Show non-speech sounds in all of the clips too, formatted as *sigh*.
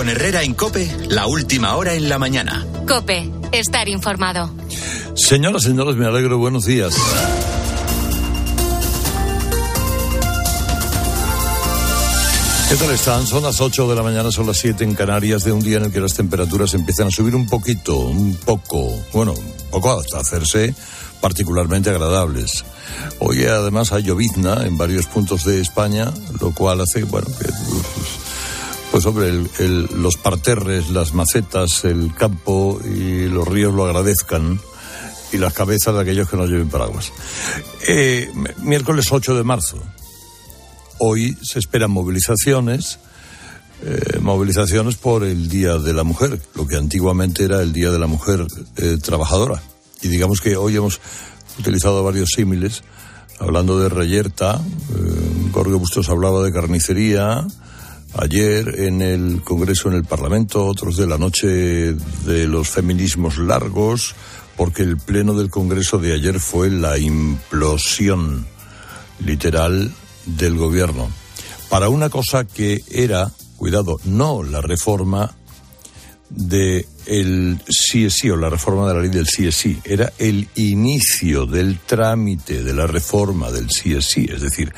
Con Herrera en Cope, la última hora en la mañana. Cope, estar informado. Señoras, señores, me alegro. Buenos días. ¿Qué tal están? Son las 8 de la mañana, son las 7 en Canarias, de un día en el que las temperaturas empiezan a subir un poquito, un poco, bueno, un poco hasta hacerse particularmente agradables. Hoy además hay llovizna en varios puntos de España, lo cual hace, bueno, que pues hombre, los parterres, las macetas, el campo y los ríos lo agradezcan y las cabezas de aquellos que no lleven paraguas. Eh, miércoles 8 de marzo. Hoy se esperan movilizaciones, eh, movilizaciones por el Día de la Mujer, lo que antiguamente era el Día de la Mujer eh, Trabajadora. Y digamos que hoy hemos utilizado varios símiles, hablando de reyerta, Jorge Bustos hablaba de carnicería, Ayer en el Congreso, en el Parlamento, otros de la noche de los feminismos largos, porque el pleno del Congreso de ayer fue la implosión literal del gobierno. Para una cosa que era, cuidado, no la reforma de el sí sí o la reforma de la ley del sí sí, era el inicio del trámite de la reforma del sí sí, es decir,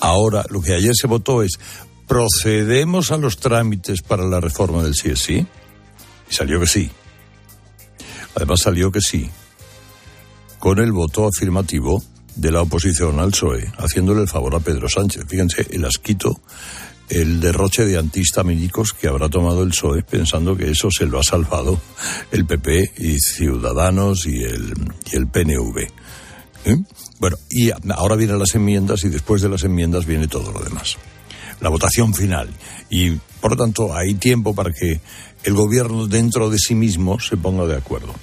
ahora lo que ayer se votó es ¿procedemos a los trámites para la reforma del CSI? Y salió que sí. Además salió que sí, con el voto afirmativo de la oposición al PSOE, haciéndole el favor a Pedro Sánchez. Fíjense, el asquito, el derroche de antihistamínicos que habrá tomado el PSOE pensando que eso se lo ha salvado el PP y Ciudadanos y el, y el PNV. ¿Eh? Bueno, y ahora vienen las enmiendas y después de las enmiendas viene todo lo demás la votación final. Y, por lo tanto, hay tiempo para que el gobierno dentro de sí mismo se ponga de acuerdo.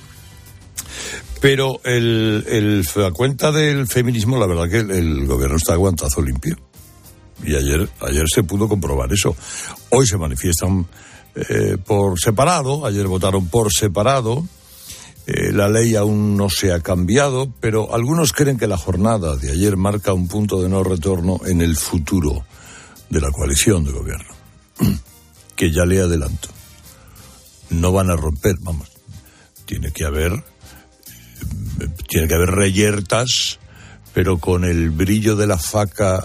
Pero el, la cuenta del feminismo, la verdad que el, gobierno está aguantazo limpio. Y ayer, ayer se pudo comprobar eso. Hoy se manifiestan eh, por separado, ayer votaron por separado. Eh, la ley aún no se ha cambiado, pero algunos creen que la jornada de ayer marca un punto de no retorno en el futuro de la coalición de gobierno, *clears throat* que ya le adelanto, no van a romper, vamos, tiene que haber, tiene que haber reyertas, pero con el brillo de la faca,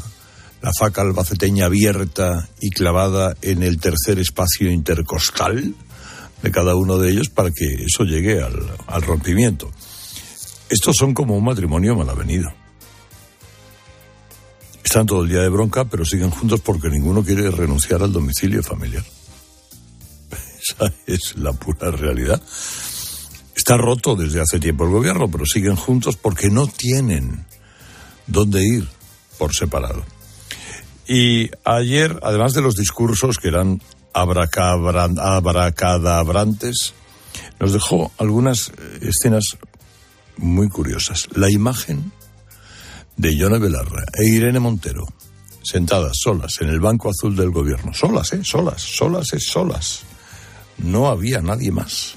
la faca albaceteña abierta y clavada en el tercer espacio intercostal de cada uno de ellos para que eso llegue al, al rompimiento. Estos son como un matrimonio mal avenido. Están todo el día de bronca, pero siguen juntos porque ninguno quiere renunciar al domicilio familiar. *laughs* Esa es la pura realidad. Está roto desde hace tiempo el gobierno, pero siguen juntos porque no tienen dónde ir por separado. Y ayer, además de los discursos que eran abracadabrantes, nos dejó algunas escenas muy curiosas. La imagen de Yone Belarra e Irene Montero, sentadas solas en el banco azul del gobierno. Solas, ¿eh? Solas, solas, es solas. No había nadie más.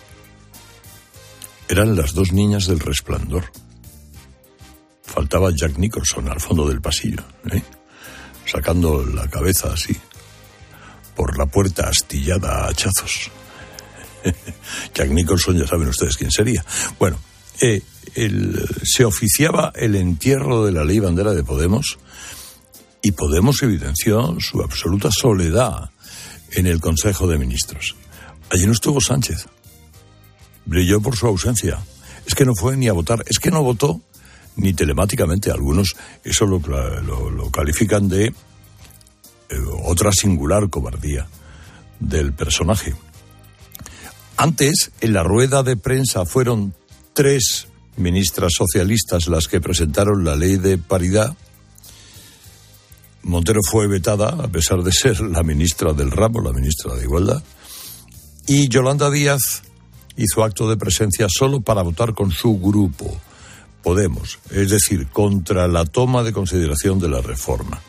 Eran las dos niñas del resplandor. Faltaba Jack Nicholson al fondo del pasillo, ¿eh? sacando la cabeza así, por la puerta astillada a hachazos. *laughs* Jack Nicholson, ya saben ustedes quién sería. Bueno, eh, se oficiaba el entierro de la ley bandera de Podemos y Podemos evidenció su absoluta soledad en el Consejo de Ministros. Allí no estuvo Sánchez. Brilló por su ausencia. Es que no fue ni a votar. Es que no votó ni telemáticamente. Algunos eso lo, lo, califican de eh, otra singular cobardía del personaje. Antes, en la rueda de prensa fueron tres ministras socialistas las que presentaron la ley de paridad. Montero fue vetada, a pesar de ser la ministra del ramo, la ministra de Igualdad. Y Yolanda Díaz hizo acto de presencia solo para votar con su grupo, Podemos, es decir, contra la toma de consideración de la reforma.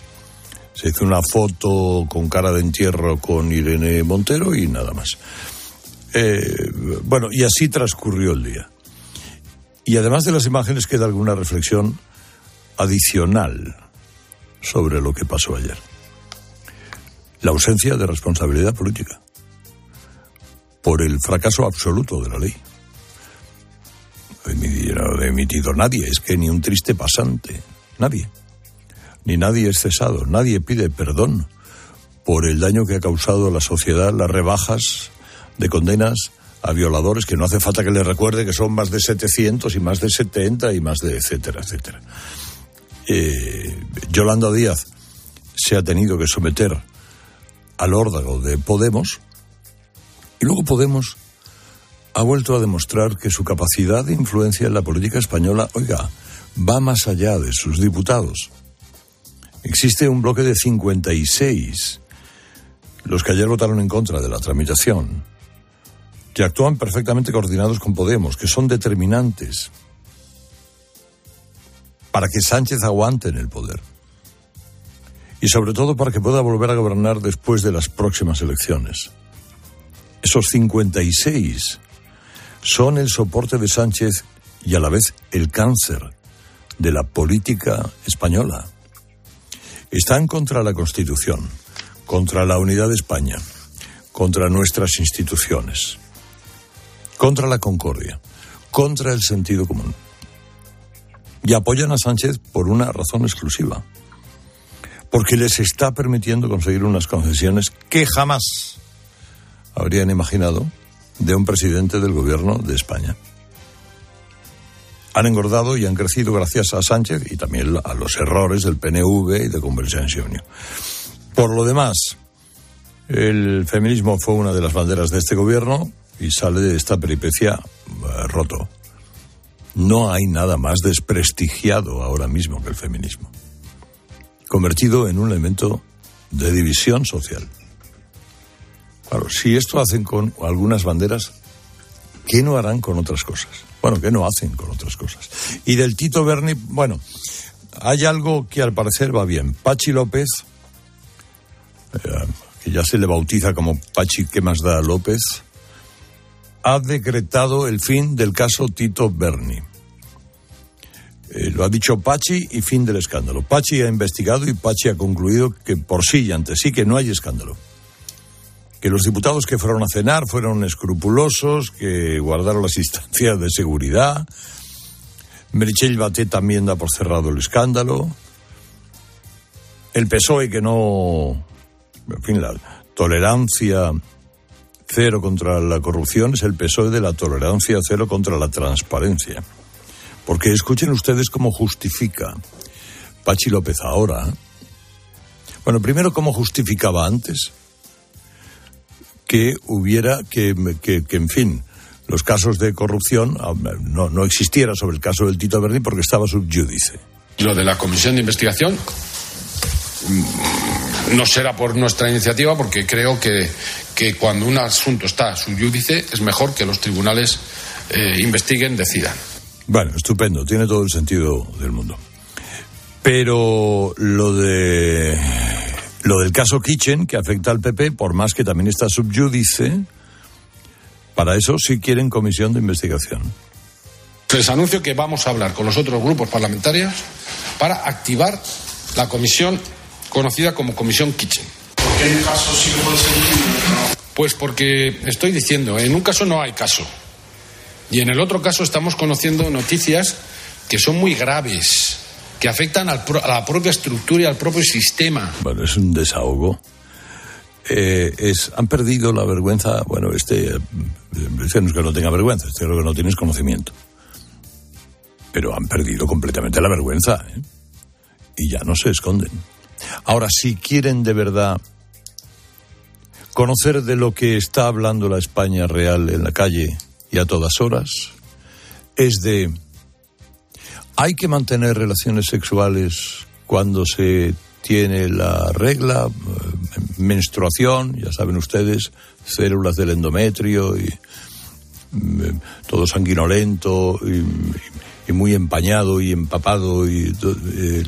Se hizo una foto con cara de entierro con Irene Montero y nada más. Eh, bueno, y así transcurrió el día. Y además de las imágenes queda alguna reflexión adicional sobre lo que pasó ayer. La ausencia de responsabilidad política. por el fracaso absoluto de la ley. No ha emitido nadie, es que ni un triste pasante, nadie. Ni nadie es cesado, nadie pide perdón por el daño que ha causado a la sociedad las rebajas de condenas a violadores que no hace falta que les recuerde que son más de 700 y más de 70 y más de etcétera, etcétera. Eh, Yolanda Díaz se ha tenido que someter al órdago de Podemos y luego Podemos ha vuelto a demostrar que su capacidad de influencia en la política española, oiga, va más allá de sus diputados. Existe un bloque de 56, los que ayer votaron en contra de la tramitación, que actúan perfectamente coordinados con Podemos, que son determinantes para que Sánchez aguante en el poder. Y sobre todo para que pueda volver a gobernar después de las próximas elecciones. Esos 56 son el soporte de Sánchez y a la vez el cáncer de la política española. Están contra la Constitución, contra la unidad de España, contra nuestras instituciones, contra la concordia, contra el sentido común. Y apoyan a Sánchez por una razón exclusiva, porque les está permitiendo conseguir unas concesiones que jamás habrían imaginado de un presidente del gobierno de España. Han engordado y han crecido gracias a Sánchez y también a los errores del PNV y de Convergencia Unión. Por lo demás, el feminismo fue una de las banderas de este gobierno y sale de esta peripecia eh, roto. No hay nada más desprestigiado ahora mismo que el feminismo, convertido en un elemento de división social. Claro, si esto hacen con algunas banderas, ¿qué no harán con otras cosas? Bueno, ¿qué no hacen con otras cosas? Y del Tito Berni, bueno, hay algo que al parecer va bien. Pachi López, eh, que ya se le bautiza como Pachi, ¿qué más da López? Ha decretado el fin del caso Tito Berni. Eh, lo ha dicho Pachi y fin del escándalo. Pachi ha investigado y Pachi ha concluido que por sí y ante sí que no hay escándalo que los diputados que fueron a cenar fueron escrupulosos, que guardaron las instancias de seguridad. Merichel Baté también da por cerrado el escándalo. El PSOE que no. En fin, la tolerancia cero contra la corrupción es el PSOE de la tolerancia cero contra la transparencia. Porque escuchen ustedes cómo justifica Pachi López ahora. Bueno, primero, cómo justificaba antes que hubiera, que, que, en fin, los casos de corrupción ah, no, no existiera sobre el caso del Tito Berni porque estaba subyúdice. Lo de la comisión de investigación no será por nuestra iniciativa porque creo que, que cuando un asunto está subyúdice es mejor que los tribunales eh, investiguen, decidan. Bueno, estupendo, tiene todo el sentido del mundo. Pero lo de lo del caso Kitchen, que afecta al PP, por más que también está subyúdice, para eso sí quieren comisión de investigación. Les anuncio que vamos a hablar con los otros grupos parlamentarios para activar la comisión conocida como Comisión Kitchen. ¿Por qué en caso sí que puede ser Pues porque estoy diciendo, en un caso no hay caso. Y en el otro caso estamos conociendo noticias que son muy graves que afectan al a la propia estructura y al propio sistema. Bueno, es un desahogo. Eh, es, han perdido la vergüenza. Bueno, este, eh, no es que no tenga vergüenza, este creo que no tienes conocimiento. Pero han perdido completamente la vergüenza. ¿eh? Y ya no se esconden. Ahora, si quieren de verdad conocer de lo que está hablando la España real en la calle y a todas horas, es de ¿Hay que mantener relaciones sexuales cuando se tiene la regla, eh, menstruación, ya saben ustedes, células del endometrio y mm, todo sanguinolento y, muy empañado y empapado y eh,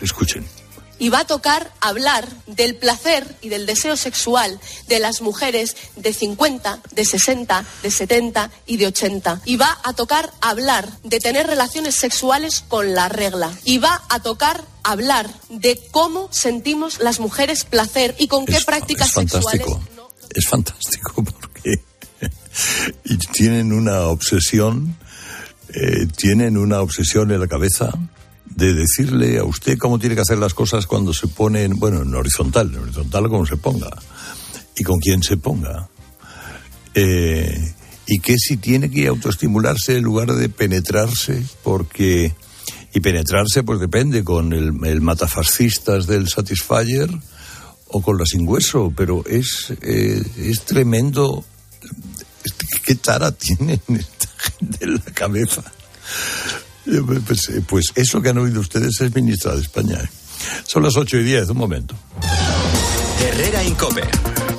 escuchen y va a tocar hablar del placer y del deseo sexual de las mujeres de 50, de 60, de 70 y de 80. Y va a tocar hablar de tener relaciones sexuales con la regla. Y va a tocar hablar de cómo sentimos las mujeres placer y con qué prácticas es fantástico. sexuales. Es fantástico *laughs* porque y tienen una obsesión, eh, tienen una obsesión en la cabeza de decirle a usted cómo tiene que hacer las cosas cuando se ponen, bueno, en horizontal, en horizontal como se ponga, y con quién se ponga. Eh, y que si tiene que autoestimularse en lugar de penetrarse, porque... Y penetrarse, pues depende, con el, el matafascistas del Satisfyer o con la sin hueso, pero es, eh, es tremendo. ¿Qué tara *laughs* tienen esta gente en la cabeza? Eh, Pues, eh, pues eso que han oído ustedes es ministra de España. ¿eh? Son las ocho y diez, un momento. Herrera Incope.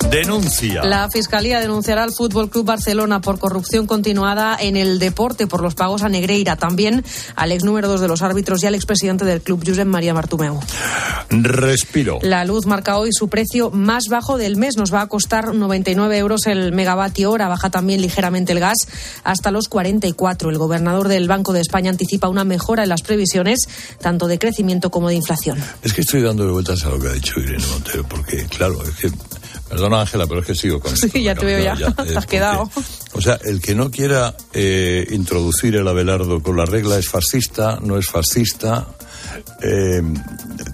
Denuncia. La Fiscalía denunciará al Fútbol Club Barcelona por corrupción continuada en el deporte por los pagos a Negreira. También al ex número dos de los árbitros y al expresidente del club, Josep María Martumeu. Respiro. La luz marca hoy su precio más bajo del mes. Nos va a costar 99 euros el megavatio hora. Baja también ligeramente el gas hasta los 44. El gobernador del Banco de España anticipa una mejora en las previsiones, tanto de crecimiento como de inflación. Es que estoy dando vueltas a lo que ha dicho Irene Montero, porque, claro, es que. Perdona, Ángela, pero es que sigo con *laughs* Sí, esto, ya te veo ya. Te *laughs* has porque- quedado. O sea, el que no quiera eh, introducir el Abelardo con la regla es fascista, no es fascista. eh,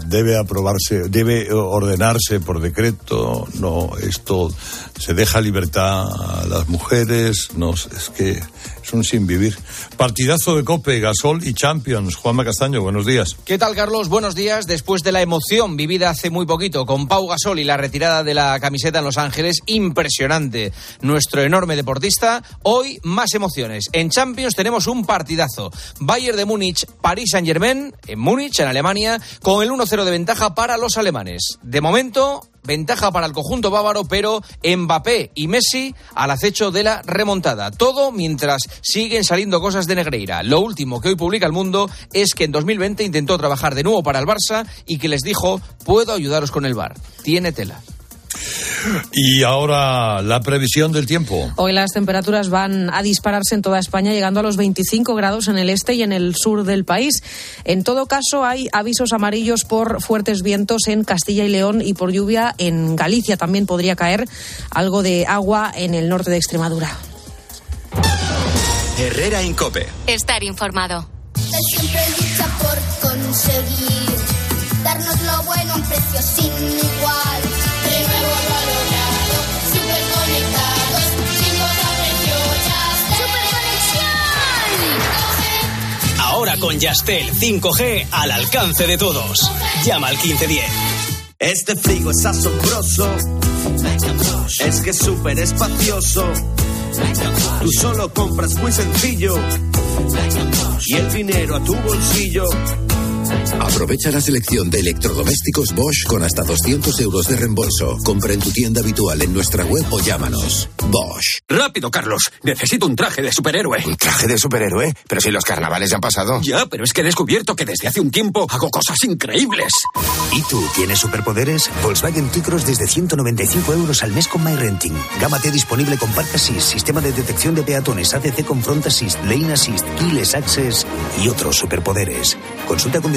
debe aprobarse, debe ordenarse por decreto. No, esto se deja libertad a las mujeres. No, es que un sin vivir. Partidazo de Cope, Gasol y Champions. Juanma Castaño, buenos días. ¿Qué tal, Carlos? Buenos días. Después de la emoción vivida hace muy poquito con Pau Gasol y la retirada de la camiseta en Los Ángeles, impresionante. Nuestro enorme deportista. Hoy más emociones. En Champions tenemos un partidazo. Bayern de Múnich, París Saint-Germain, en Múnich, en Alemania, con el 1-0 de ventaja para los alemanes. De momento, ventaja para el conjunto bávaro, pero Mbappé y Messi al acecho de la remontada. Todo mientras siguen saliendo cosas de Negreira. Lo último que hoy publica el mundo es que en 2020 intentó trabajar de nuevo para el Barça y que les dijo, puedo ayudaros con el bar. Tiene tela. Y ahora la previsión del tiempo. Hoy las temperaturas van a dispararse en toda España, llegando a los 25 grados en el este y en el sur del país. En todo caso, hay avisos amarillos por fuertes vientos en Castilla y León y por lluvia en Galicia. También podría caer algo de agua en el norte de Extremadura. Herrera Incope. Estar informado. siempre lucha por conseguir darnos lo bueno a un precio sin igual. Ahora con Yastel 5G al alcance de todos. Llama al 1510. Este frigo es asombroso. Es que es súper espacioso. Tú solo compras muy sencillo. Y el dinero a tu bolsillo. Aprovecha la selección de electrodomésticos Bosch con hasta 200 euros de reembolso. Compra en tu tienda habitual en nuestra web o llámanos. Bosch. Rápido, Carlos. Necesito un traje de superhéroe. ¿Un traje de superhéroe? Pero si los carnavales ya han pasado. Ya, pero es que he descubierto que desde hace un tiempo hago cosas increíbles. ¿Y tú tienes superpoderes? Volkswagen T-Cross desde 195 euros al mes con MyRenting. Gama T disponible con Park Assist, sistema de detección de peatones, ACC con Front Assist, Lane Assist, Keyless Access y otros superpoderes. Consulta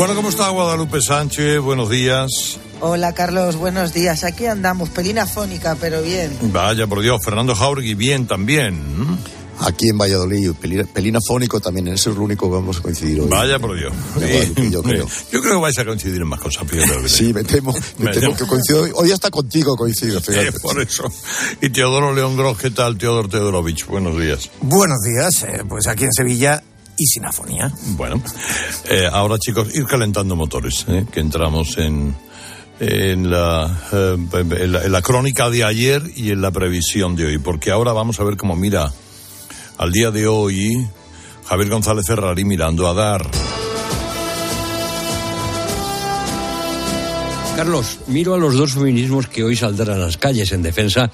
Bueno, ¿cómo está Guadalupe Sánchez? Buenos días. Hola Carlos, buenos días. Aquí andamos, pelina fónica, pero bien. Vaya, por Dios, Fernando Jauregui, bien también. aquí en Valladolid. Pelina, Pelina Fónico también, en eso es lo único que vamos a coincidir hoy. Vaya por Dios. Sí, yo creo. Yo creo que vais a coincidir en más cosas, fíjate. Sí, me temo, me Me temo que coincido hoy. Hoy hasta contigo coincido, fíjate. Eh, por eso. Y Teodoro León Gros, ¿qué tal, Teodoro Teodorovich? Buenos días. Buenos días, eh, pues aquí en Sevilla y sin afonía. Bueno, eh, ahora chicos, ir calentando motores, ¿eh? que entramos en, en, la, eh, en, la, en la crónica de ayer y en la previsión de hoy, porque ahora vamos a ver cómo mira al día de hoy Javier González Ferrari mirando a dar. Carlos, miro a los dos feminismos que hoy saldrán a las calles en defensa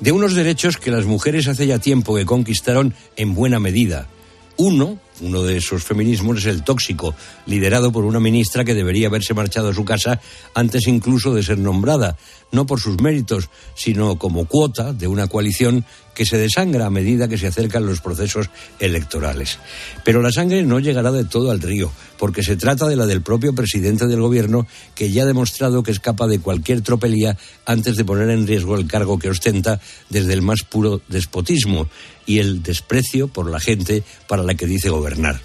de unos derechos que las mujeres hace ya tiempo que conquistaron en buena medida. Uno, uno de esos feminismos es el tóxico, liderado por una ministra que debería haberse marchado a su casa antes incluso de ser nombrada, no por sus méritos, sino como cuota de una coalición que se desangra a medida que se acercan los procesos electorales. Pero la sangre no llegará de todo al río, porque se trata de la del propio presidente del gobierno, que ya ha demostrado que es capaz de cualquier tropelía antes de poner en riesgo el cargo que ostenta desde el más puro despotismo y el desprecio por la gente para la que dice gobernar.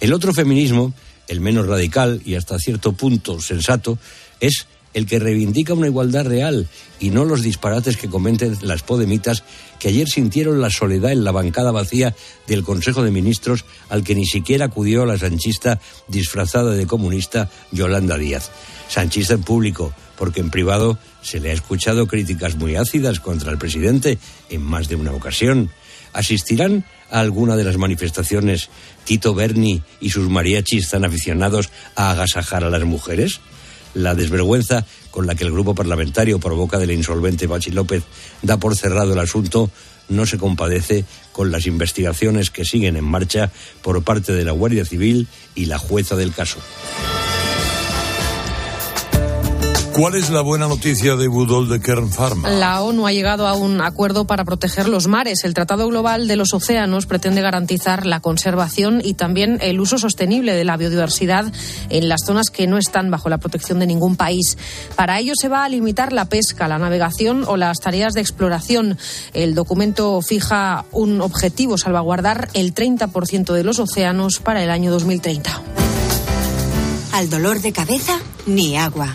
El otro feminismo, el menos radical y hasta cierto punto sensato, es el que reivindica una igualdad real y no los disparates que cometen las podemitas que ayer sintieron la soledad en la bancada vacía del Consejo de Ministros al que ni siquiera acudió la sanchista disfrazada de comunista Yolanda Díaz. Sanchista en público, porque en privado se le ha escuchado críticas muy ácidas contra el presidente en más de una ocasión. ¿Asistirán a alguna de las manifestaciones Tito Berni y sus mariachis tan aficionados a agasajar a las mujeres? La desvergüenza con la que el grupo parlamentario provoca del insolvente Bachi López da por cerrado el asunto no se compadece con las investigaciones que siguen en marcha por parte de la Guardia Civil y la jueza del caso. ¿Cuál es la buena noticia de Budol de Kern Pharma? La ONU ha llegado a un acuerdo para proteger los mares. El Tratado Global de los Océanos pretende garantizar la conservación y también el uso sostenible de la biodiversidad en las zonas que no están bajo la protección de ningún país. Para ello se va a limitar la pesca, la navegación o las tareas de exploración. El documento fija un objetivo, salvaguardar el 30% de los océanos para el año 2030. Al dolor de cabeza, ni agua.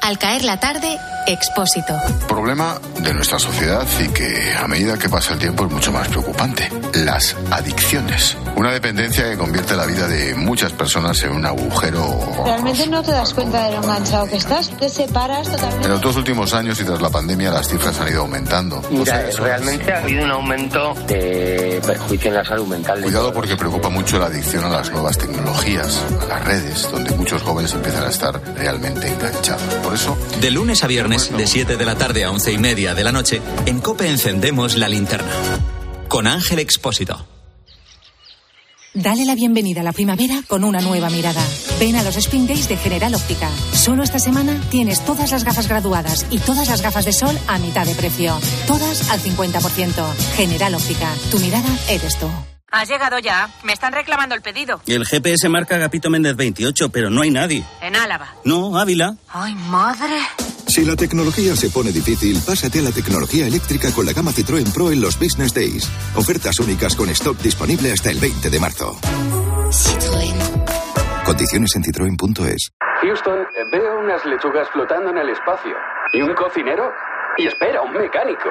Al caer la tarde, Expósito. Problema de nuestra sociedad y que a medida que pasa el tiempo es mucho más preocupante. Las adicciones. Una dependencia que convierte la vida de muchas personas en un agujero. Realmente no te das cuenta de lo enganchado que estás, te separas totalmente. En los dos últimos años y tras la pandemia las cifras han ido aumentando. Mira, realmente ha habido un aumento de perjuicio en la salud mental. Cuidado porque preocupa mucho la adicción a las nuevas tecnologías, a las redes, donde muchos jóvenes empiezan a estar realmente enganchados. Por eso, De lunes a viernes, de 7 de la tarde a 11 y media de la noche, en Cope encendemos la linterna. Con Ángel Expósito. Dale la bienvenida a la primavera con una nueva mirada. Ven a los Spring Days de General Óptica. Solo esta semana tienes todas las gafas graduadas y todas las gafas de sol a mitad de precio. Todas al 50%. General Óptica. Tu mirada eres tú. Has llegado ya. Me están reclamando el pedido. El GPS marca Agapito Méndez 28, pero no hay nadie. En Álava. No, Ávila. Ay, madre. Si la tecnología se pone difícil, pásate a la tecnología eléctrica con la gama Citroën Pro en los Business Days. Ofertas únicas con stock disponible hasta el 20 de marzo. Condiciones en citroen.es. Houston, veo unas lechugas flotando en el espacio. ¿Y un cocinero? Y espera, un mecánico.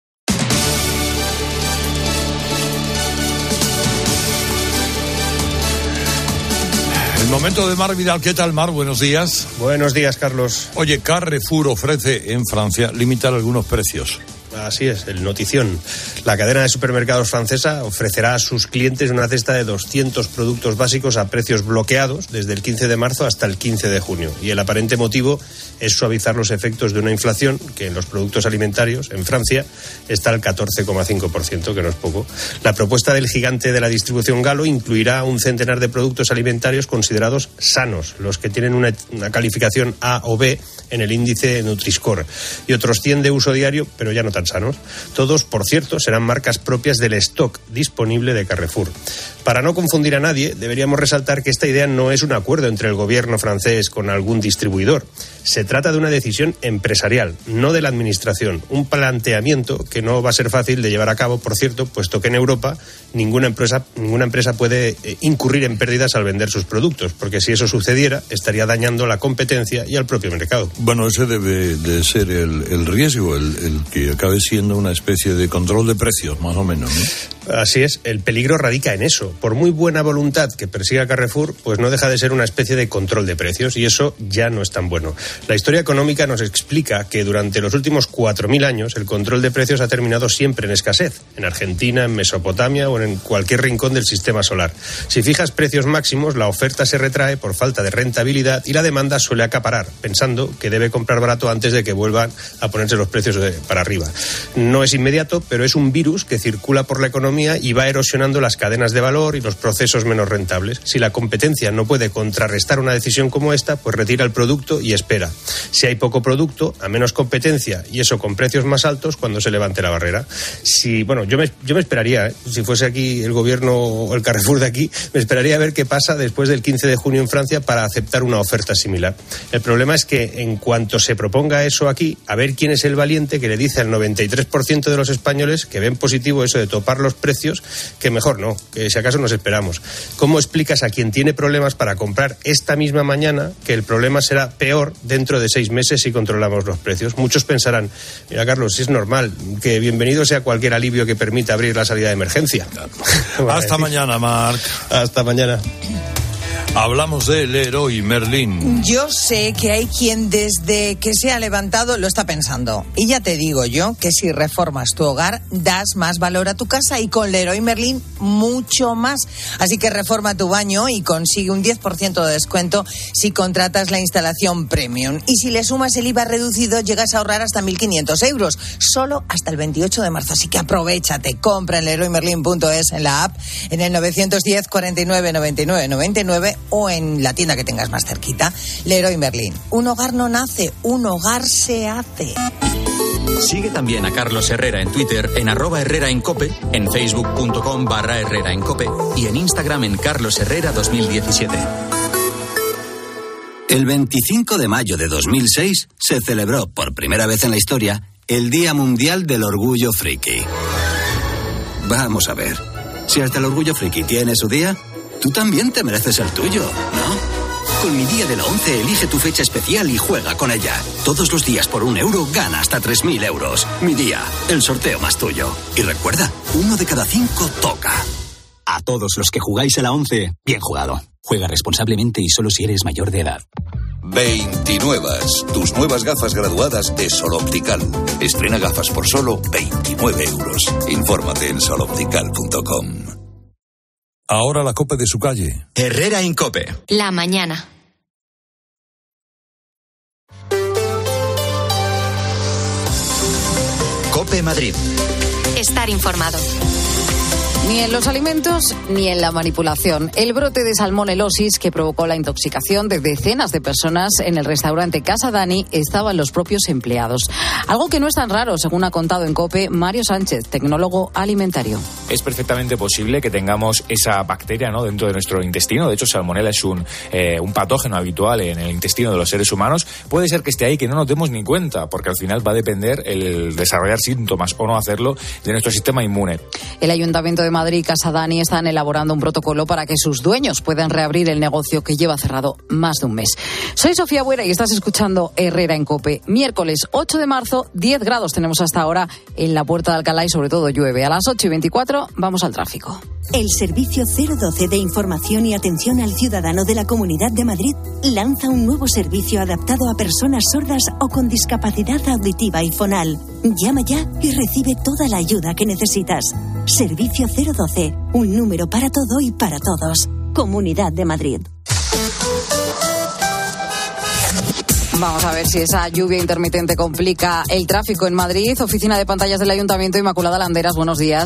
Momento de Mar Vidal. ¿Qué tal, Mar? Buenos días. Buenos días, Carlos. Oye, Carrefour ofrece en Francia limitar algunos precios. Así es, el notición. La cadena de supermercados francesa ofrecerá a sus clientes una cesta de 200 productos básicos a precios bloqueados desde el 15 de marzo hasta el 15 de junio. Y el aparente motivo es suavizar los efectos de una inflación que en los productos alimentarios en Francia está al 14,5%, que no es poco. La propuesta del gigante de la distribución Galo incluirá un centenar de productos alimentarios considerados sanos, los que tienen una, una calificación A o B en el índice Nutri-Score, y otros 100 de uso diario, pero ya no tan sanos. Todos, por cierto, serán marcas propias del stock disponible de Carrefour. Para no confundir a nadie, deberíamos resaltar que esta idea no es un acuerdo entre el gobierno francés con algún distribuidor. Se trata de una decisión empresarial, no de la Administración. Un planteamiento que no va a ser fácil de llevar a cabo, por cierto, puesto que en Europa ninguna empresa, ninguna empresa puede eh, incurrir en pérdidas al vender sus productos, porque si eso sucediera, estaría dañando la competencia y al propio mercado. Bueno, ese debe de ser el, riesgo, el, el, que acabe siendo una especie de control de precios, más o menos. ¿no? Así es, el peligro radica en eso. Por muy buena voluntad que persiga Carrefour, pues no deja de ser una especie de control de precios y eso ya no es tan bueno. La historia económica nos explica que durante los últimos 4.000 años el control de precios ha terminado siempre en escasez, en Argentina, en Mesopotamia o en cualquier rincón del sistema solar. Si fijas precios máximos, la oferta se retrae por falta de rentabilidad y la demanda suele acaparar, pensando que debe comprar barato antes de que vuelvan a ponerse los precios de, para arriba. No es inmediato, pero es un virus que circula por la economía y va erosionando las cadenas de valor y los procesos menos rentables. Si la competencia no puede contrarrestar una decisión como esta, pues retira el producto y espera. Si hay poco producto, a menos competencia y eso con precios más altos, cuando se levante la barrera. Si, bueno, yo me, yo me esperaría, ¿eh? si fuese aquí el gobierno o el Carrefour de aquí, me esperaría a ver qué pasa después del 15 de junio en Francia para aceptar una oferta similar. El problema es que en cuanto se proponga eso aquí, a ver quién es el valiente que le dice al 93% de los españoles que ven positivo eso de topar los precios, que mejor no, que si acaso nos esperamos. ¿Cómo explicas a quien tiene problemas para comprar esta misma mañana que el problema será peor dentro de seis meses si controlamos los precios? Muchos pensarán, mira Carlos, es normal, que bienvenido sea cualquier alivio que permita abrir la salida de emergencia. *laughs* Hasta mañana, Marc. Hasta mañana. Hablamos del héroe Merlín. Yo sé que hay quien desde que se ha levantado lo está pensando. Y ya te digo yo que si reformas tu hogar, das más valor a tu casa y con Leroy Merlin mucho más. Así que reforma tu baño y consigue un 10% de descuento si contratas la instalación premium. Y si le sumas el IVA reducido, llegas a ahorrar hasta 1.500 euros. Solo hasta el 28 de marzo. Así que aprovechate. Compra en leroymerlin.es en la app, en el 910 49 99 99 o en la tienda que tengas más cerquita. Leroy Merlin. Un hogar no nace, un hogar se hace. Sigue también a Carlos Herrera en Twitter en arroba Herrera en Cope, en facebook.com barra Herrera en Cope y en Instagram en Carlos Herrera 2017. El 25 de mayo de 2006 se celebró por primera vez en la historia el Día Mundial del Orgullo Friki. Vamos a ver, si hasta el Orgullo Friki tiene su día, tú también te mereces el tuyo, ¿no? Con mi día de la 11 elige tu fecha especial y juega con ella. Todos los días por un euro gana hasta 3.000 euros. Mi día, el sorteo más tuyo. Y recuerda, uno de cada cinco toca. A todos los que jugáis a la 11, bien jugado. Juega responsablemente y solo si eres mayor de edad. 29. Tus nuevas gafas graduadas de Sol Optical. Estrena gafas por solo 29 euros. Infórmate en soloptical.com. Ahora la copa de su calle. Herrera en Cope. La mañana. Cope Madrid. Estar informado. Ni en los alimentos ni en la manipulación. El brote de salmonelosis que provocó la intoxicación de decenas de personas en el restaurante Casa Dani estaba en los propios empleados. Algo que no es tan raro, según ha contado en COPE Mario Sánchez, tecnólogo alimentario. Es perfectamente posible que tengamos esa bacteria ¿no? dentro de nuestro intestino. De hecho, salmonela es un, eh, un patógeno habitual en el intestino de los seres humanos. Puede ser que esté ahí, que no nos demos ni cuenta, porque al final va a depender el desarrollar síntomas o no hacerlo de nuestro sistema inmune. El Ayuntamiento de Madrid y Casa Dani están elaborando un protocolo para que sus dueños puedan reabrir el negocio que lleva cerrado más de un mes. Soy Sofía Buera y estás escuchando Herrera en Cope. Miércoles 8 de marzo, 10 grados tenemos hasta ahora en la puerta de Alcalá y sobre todo llueve. A las 8 y 24 centro, vamos al tráfico. El Servicio 012 de Información y Atención al Ciudadano de la Comunidad de Madrid lanza un nuevo servicio adaptado a personas sordas o con discapacidad auditiva y fonal. Llama ya y recibe toda la ayuda que necesitas. Servicio 012, un número para todo y para todos. Comunidad de Madrid. Vamos a ver si esa lluvia intermitente complica el tráfico en Madrid. Oficina de pantallas del Ayuntamiento, Inmaculada Landeras, buenos días.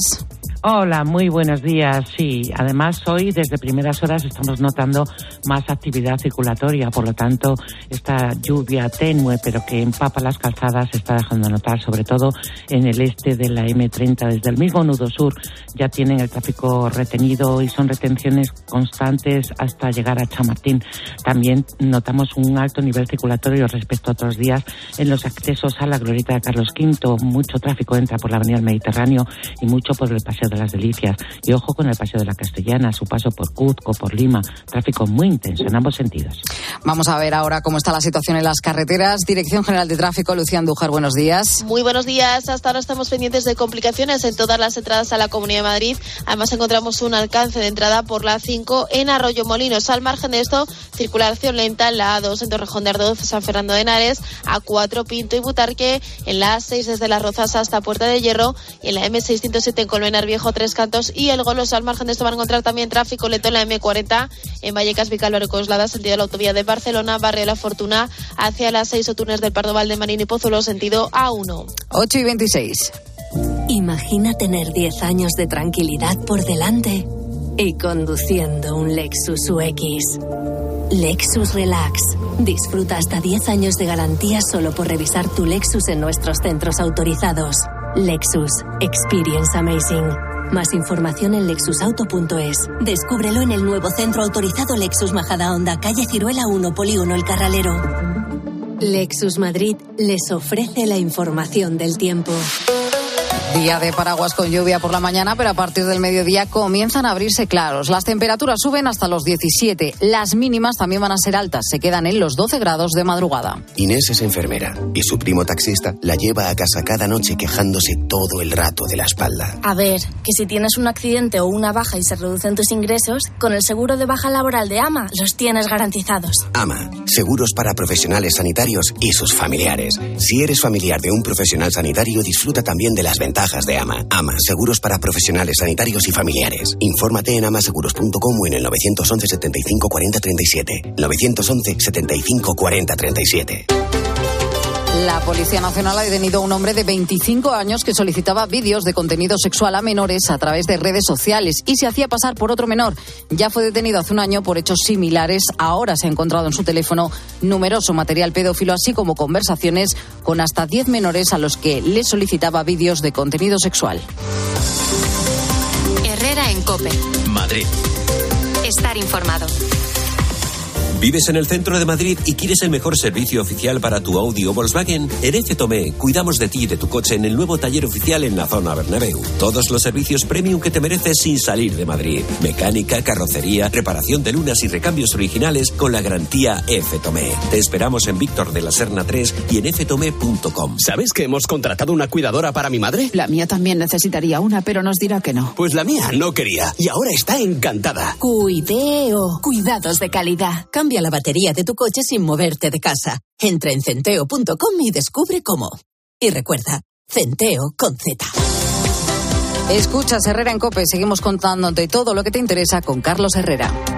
Hola, muy buenos días. Sí, además hoy desde primeras horas estamos notando más actividad circulatoria, por lo tanto esta lluvia tenue pero que empapa las calzadas se está dejando notar, sobre todo en el este de la M30, desde el mismo nudo sur ya tienen el tráfico retenido y son retenciones constantes hasta llegar a Chamartín. También notamos un alto nivel circulatorio respecto a otros días en los accesos a la glorieta de Carlos V. Mucho tráfico entra por la Avenida Mediterráneo y mucho por el Paseo de las Delicias. Y ojo con el Paseo de la Castellana, su paso por Cuzco, por Lima. Tráfico muy intenso en ambos sentidos. Vamos a ver ahora cómo está la situación en las carreteras. Dirección General de Tráfico, Lucía Andújar, buenos días. Muy buenos días. Hasta ahora estamos pendientes de complicaciones en todas las entradas a la Comunidad de Madrid. Además, encontramos un alcance de entrada por la 5 en Arroyo Molinos. Al margen de esto, circulación lenta en la A2 en Torrejón de Ardoz, San Fernando de Henares, A4 Pinto y Butarque, en la A6 desde Las Rozas hasta Puerta de Hierro y en la M607 en Colmenar Viejo Tres Cantos y el Golos. Al margen de esto van a encontrar también tráfico lento en la M40 en Vallecas, Vicálvaro Coslada, sentido de la autovía de Barcelona, Barrio de la Fortuna, hacia las 6 o túneles del Pardo Valdemarín y Pozuelo, sentido A1. 8 y 26. Imagina tener 10 años de tranquilidad por delante y conduciendo un Lexus UX. Lexus Relax. Disfruta hasta 10 años de garantía solo por revisar tu Lexus en nuestros centros autorizados. Lexus. Experience Amazing. Más información en lexusauto.es. Descúbrelo en el nuevo centro autorizado Lexus Majadahonda, calle Ciruela 1, Polígono El Carralero. Lexus Madrid les ofrece la información del tiempo. Día de paraguas con lluvia por la mañana, pero a partir del mediodía comienzan a abrirse claros. Las temperaturas suben hasta los 17. Las mínimas también van a ser altas. Se quedan en los 12 grados de madrugada. Inés es enfermera y su primo taxista la lleva a casa cada noche quejándose todo el rato de la espalda. A ver, que si tienes un accidente o una baja y se reducen tus ingresos, con el seguro de baja laboral de AMA los tienes garantizados. AMA, seguros para profesionales sanitarios y sus familiares. Si eres familiar de un profesional sanitario, disfruta también de las ventajas de AMA. AMA, seguros para profesionales sanitarios y familiares. Infórmate en amaseguros.com o en el 911 75 40 37. 911 75 40 37. La Policía Nacional ha detenido a un hombre de 25 años que solicitaba vídeos de contenido sexual a menores a través de redes sociales y se hacía pasar por otro menor. Ya fue detenido hace un año por hechos similares. Ahora se ha encontrado en su teléfono numeroso material pedófilo, así como conversaciones con hasta 10 menores a los que le solicitaba vídeos de contenido sexual. Herrera en Cope. Madrid. Estar informado. ¿Vives en el centro de Madrid y quieres el mejor servicio oficial para tu Audi o Volkswagen? En F Tomé cuidamos de ti y de tu coche en el nuevo taller oficial en la zona Bernabéu. Todos los servicios premium que te mereces sin salir de Madrid. Mecánica, carrocería, reparación de lunas y recambios originales con la garantía F Tomé. Te esperamos en Víctor de la Serna 3 y en ftomé.com. ¿Sabes que hemos contratado una cuidadora para mi madre? La mía también necesitaría una, pero nos dirá que no. Pues la mía no quería y ahora está encantada. Cuideo. Cuidados de calidad. Cambia la batería de tu coche sin moverte de casa. Entra en centeo.com y descubre cómo. Y recuerda, Centeo con Z. Escuchas Herrera en Cope. Seguimos contándote todo lo que te interesa con Carlos Herrera.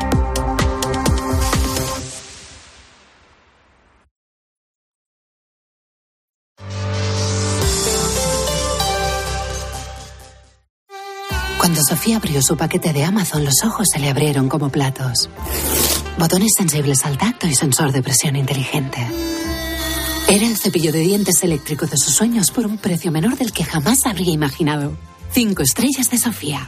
Sofía abrió su paquete de Amazon, los ojos se le abrieron como platos. Botones sensibles al tacto y sensor de presión inteligente. Era el cepillo de dientes eléctrico de sus sueños por un precio menor del que jamás habría imaginado. Cinco estrellas de Sofía.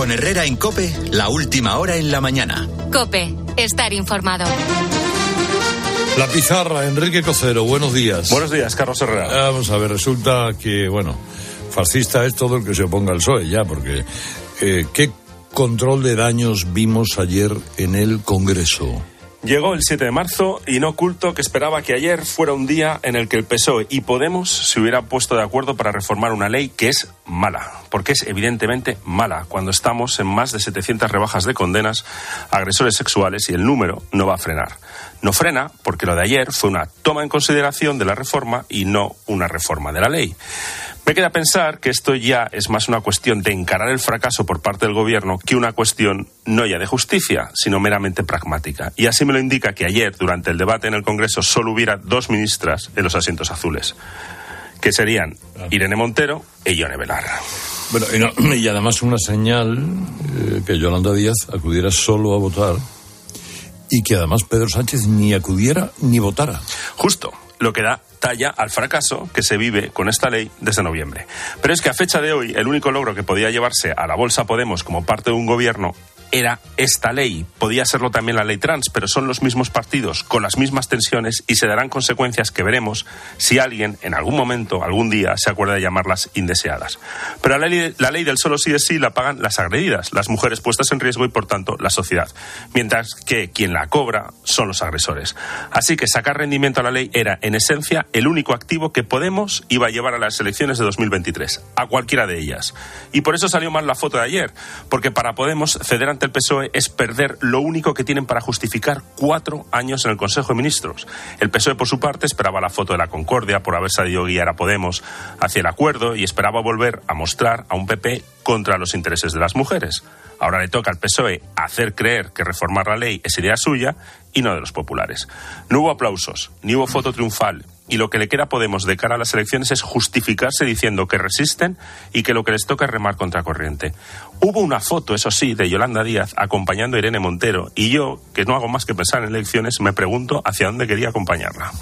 Con Herrera en Cope, la última hora en la mañana. Cope, estar informado. La pizarra, Enrique Cocero, buenos días. Buenos días, Carlos Herrera. Vamos a ver, resulta que, bueno, fascista es todo el que se oponga al PSOE ya, porque eh, ¿qué control de daños vimos ayer en el Congreso? Llegó el 7 de marzo y no oculto que esperaba que ayer fuera un día en el que el PSOE y Podemos se hubieran puesto de acuerdo para reformar una ley que es mala, porque es evidentemente mala cuando estamos en más de 700 rebajas de condenas a agresores sexuales y el número no va a frenar. No frena porque lo de ayer fue una toma en consideración de la reforma y no una reforma de la ley. Me queda pensar que esto ya es más una cuestión de encarar el fracaso por parte del gobierno que una cuestión no ya de justicia, sino meramente pragmática. Y así me lo indica que ayer, durante el debate en el Congreso, solo hubiera dos ministras en los asientos azules, que serían Irene Montero e Ione Belar. Bueno, y, no- y además una señal eh, que Yolanda Díaz acudiera solo a votar y que además Pedro Sánchez ni acudiera ni votara. Justo, lo que da talla al fracaso que se vive con esta ley desde noviembre. Pero es que a fecha de hoy el único logro que podía llevarse a la bolsa Podemos como parte de un gobierno era esta ley. Podía serlo también la ley trans, pero son los mismos partidos, con las mismas tensiones y se darán consecuencias que veremos si alguien en algún momento, algún día, se acuerda de llamarlas indeseadas. Pero la ley, la ley del solo sí es sí la pagan las agredidas, las mujeres puestas en riesgo y, por tanto, la sociedad. Mientras que quien la cobra son los agresores. Así que sacar rendimiento a la ley era, en esencia, el único activo que Podemos iba a llevar a las elecciones de 2023, a cualquiera de ellas. Y por eso salió mal la foto de ayer, porque para Podemos ceder ante el PSOE es perder lo único que tienen para justificar cuatro años en el Consejo de Ministros. El PSOE, por su parte, esperaba la foto de la concordia por haber sabido guiar a Podemos hacia el acuerdo y esperaba volver a mostrar a un PP contra los intereses de las mujeres. Ahora le toca al PSOE hacer creer que reformar la ley es idea suya y no de los populares. No hubo aplausos, ni hubo foto triunfal, y lo que le queda a Podemos de cara a las elecciones es justificarse diciendo que resisten y que lo que les toca es remar contra corriente. Hubo una foto, eso sí, de Yolanda Díaz acompañando a Irene Montero, y yo, que no hago más que pensar en elecciones, me pregunto hacia dónde quería acompañarla.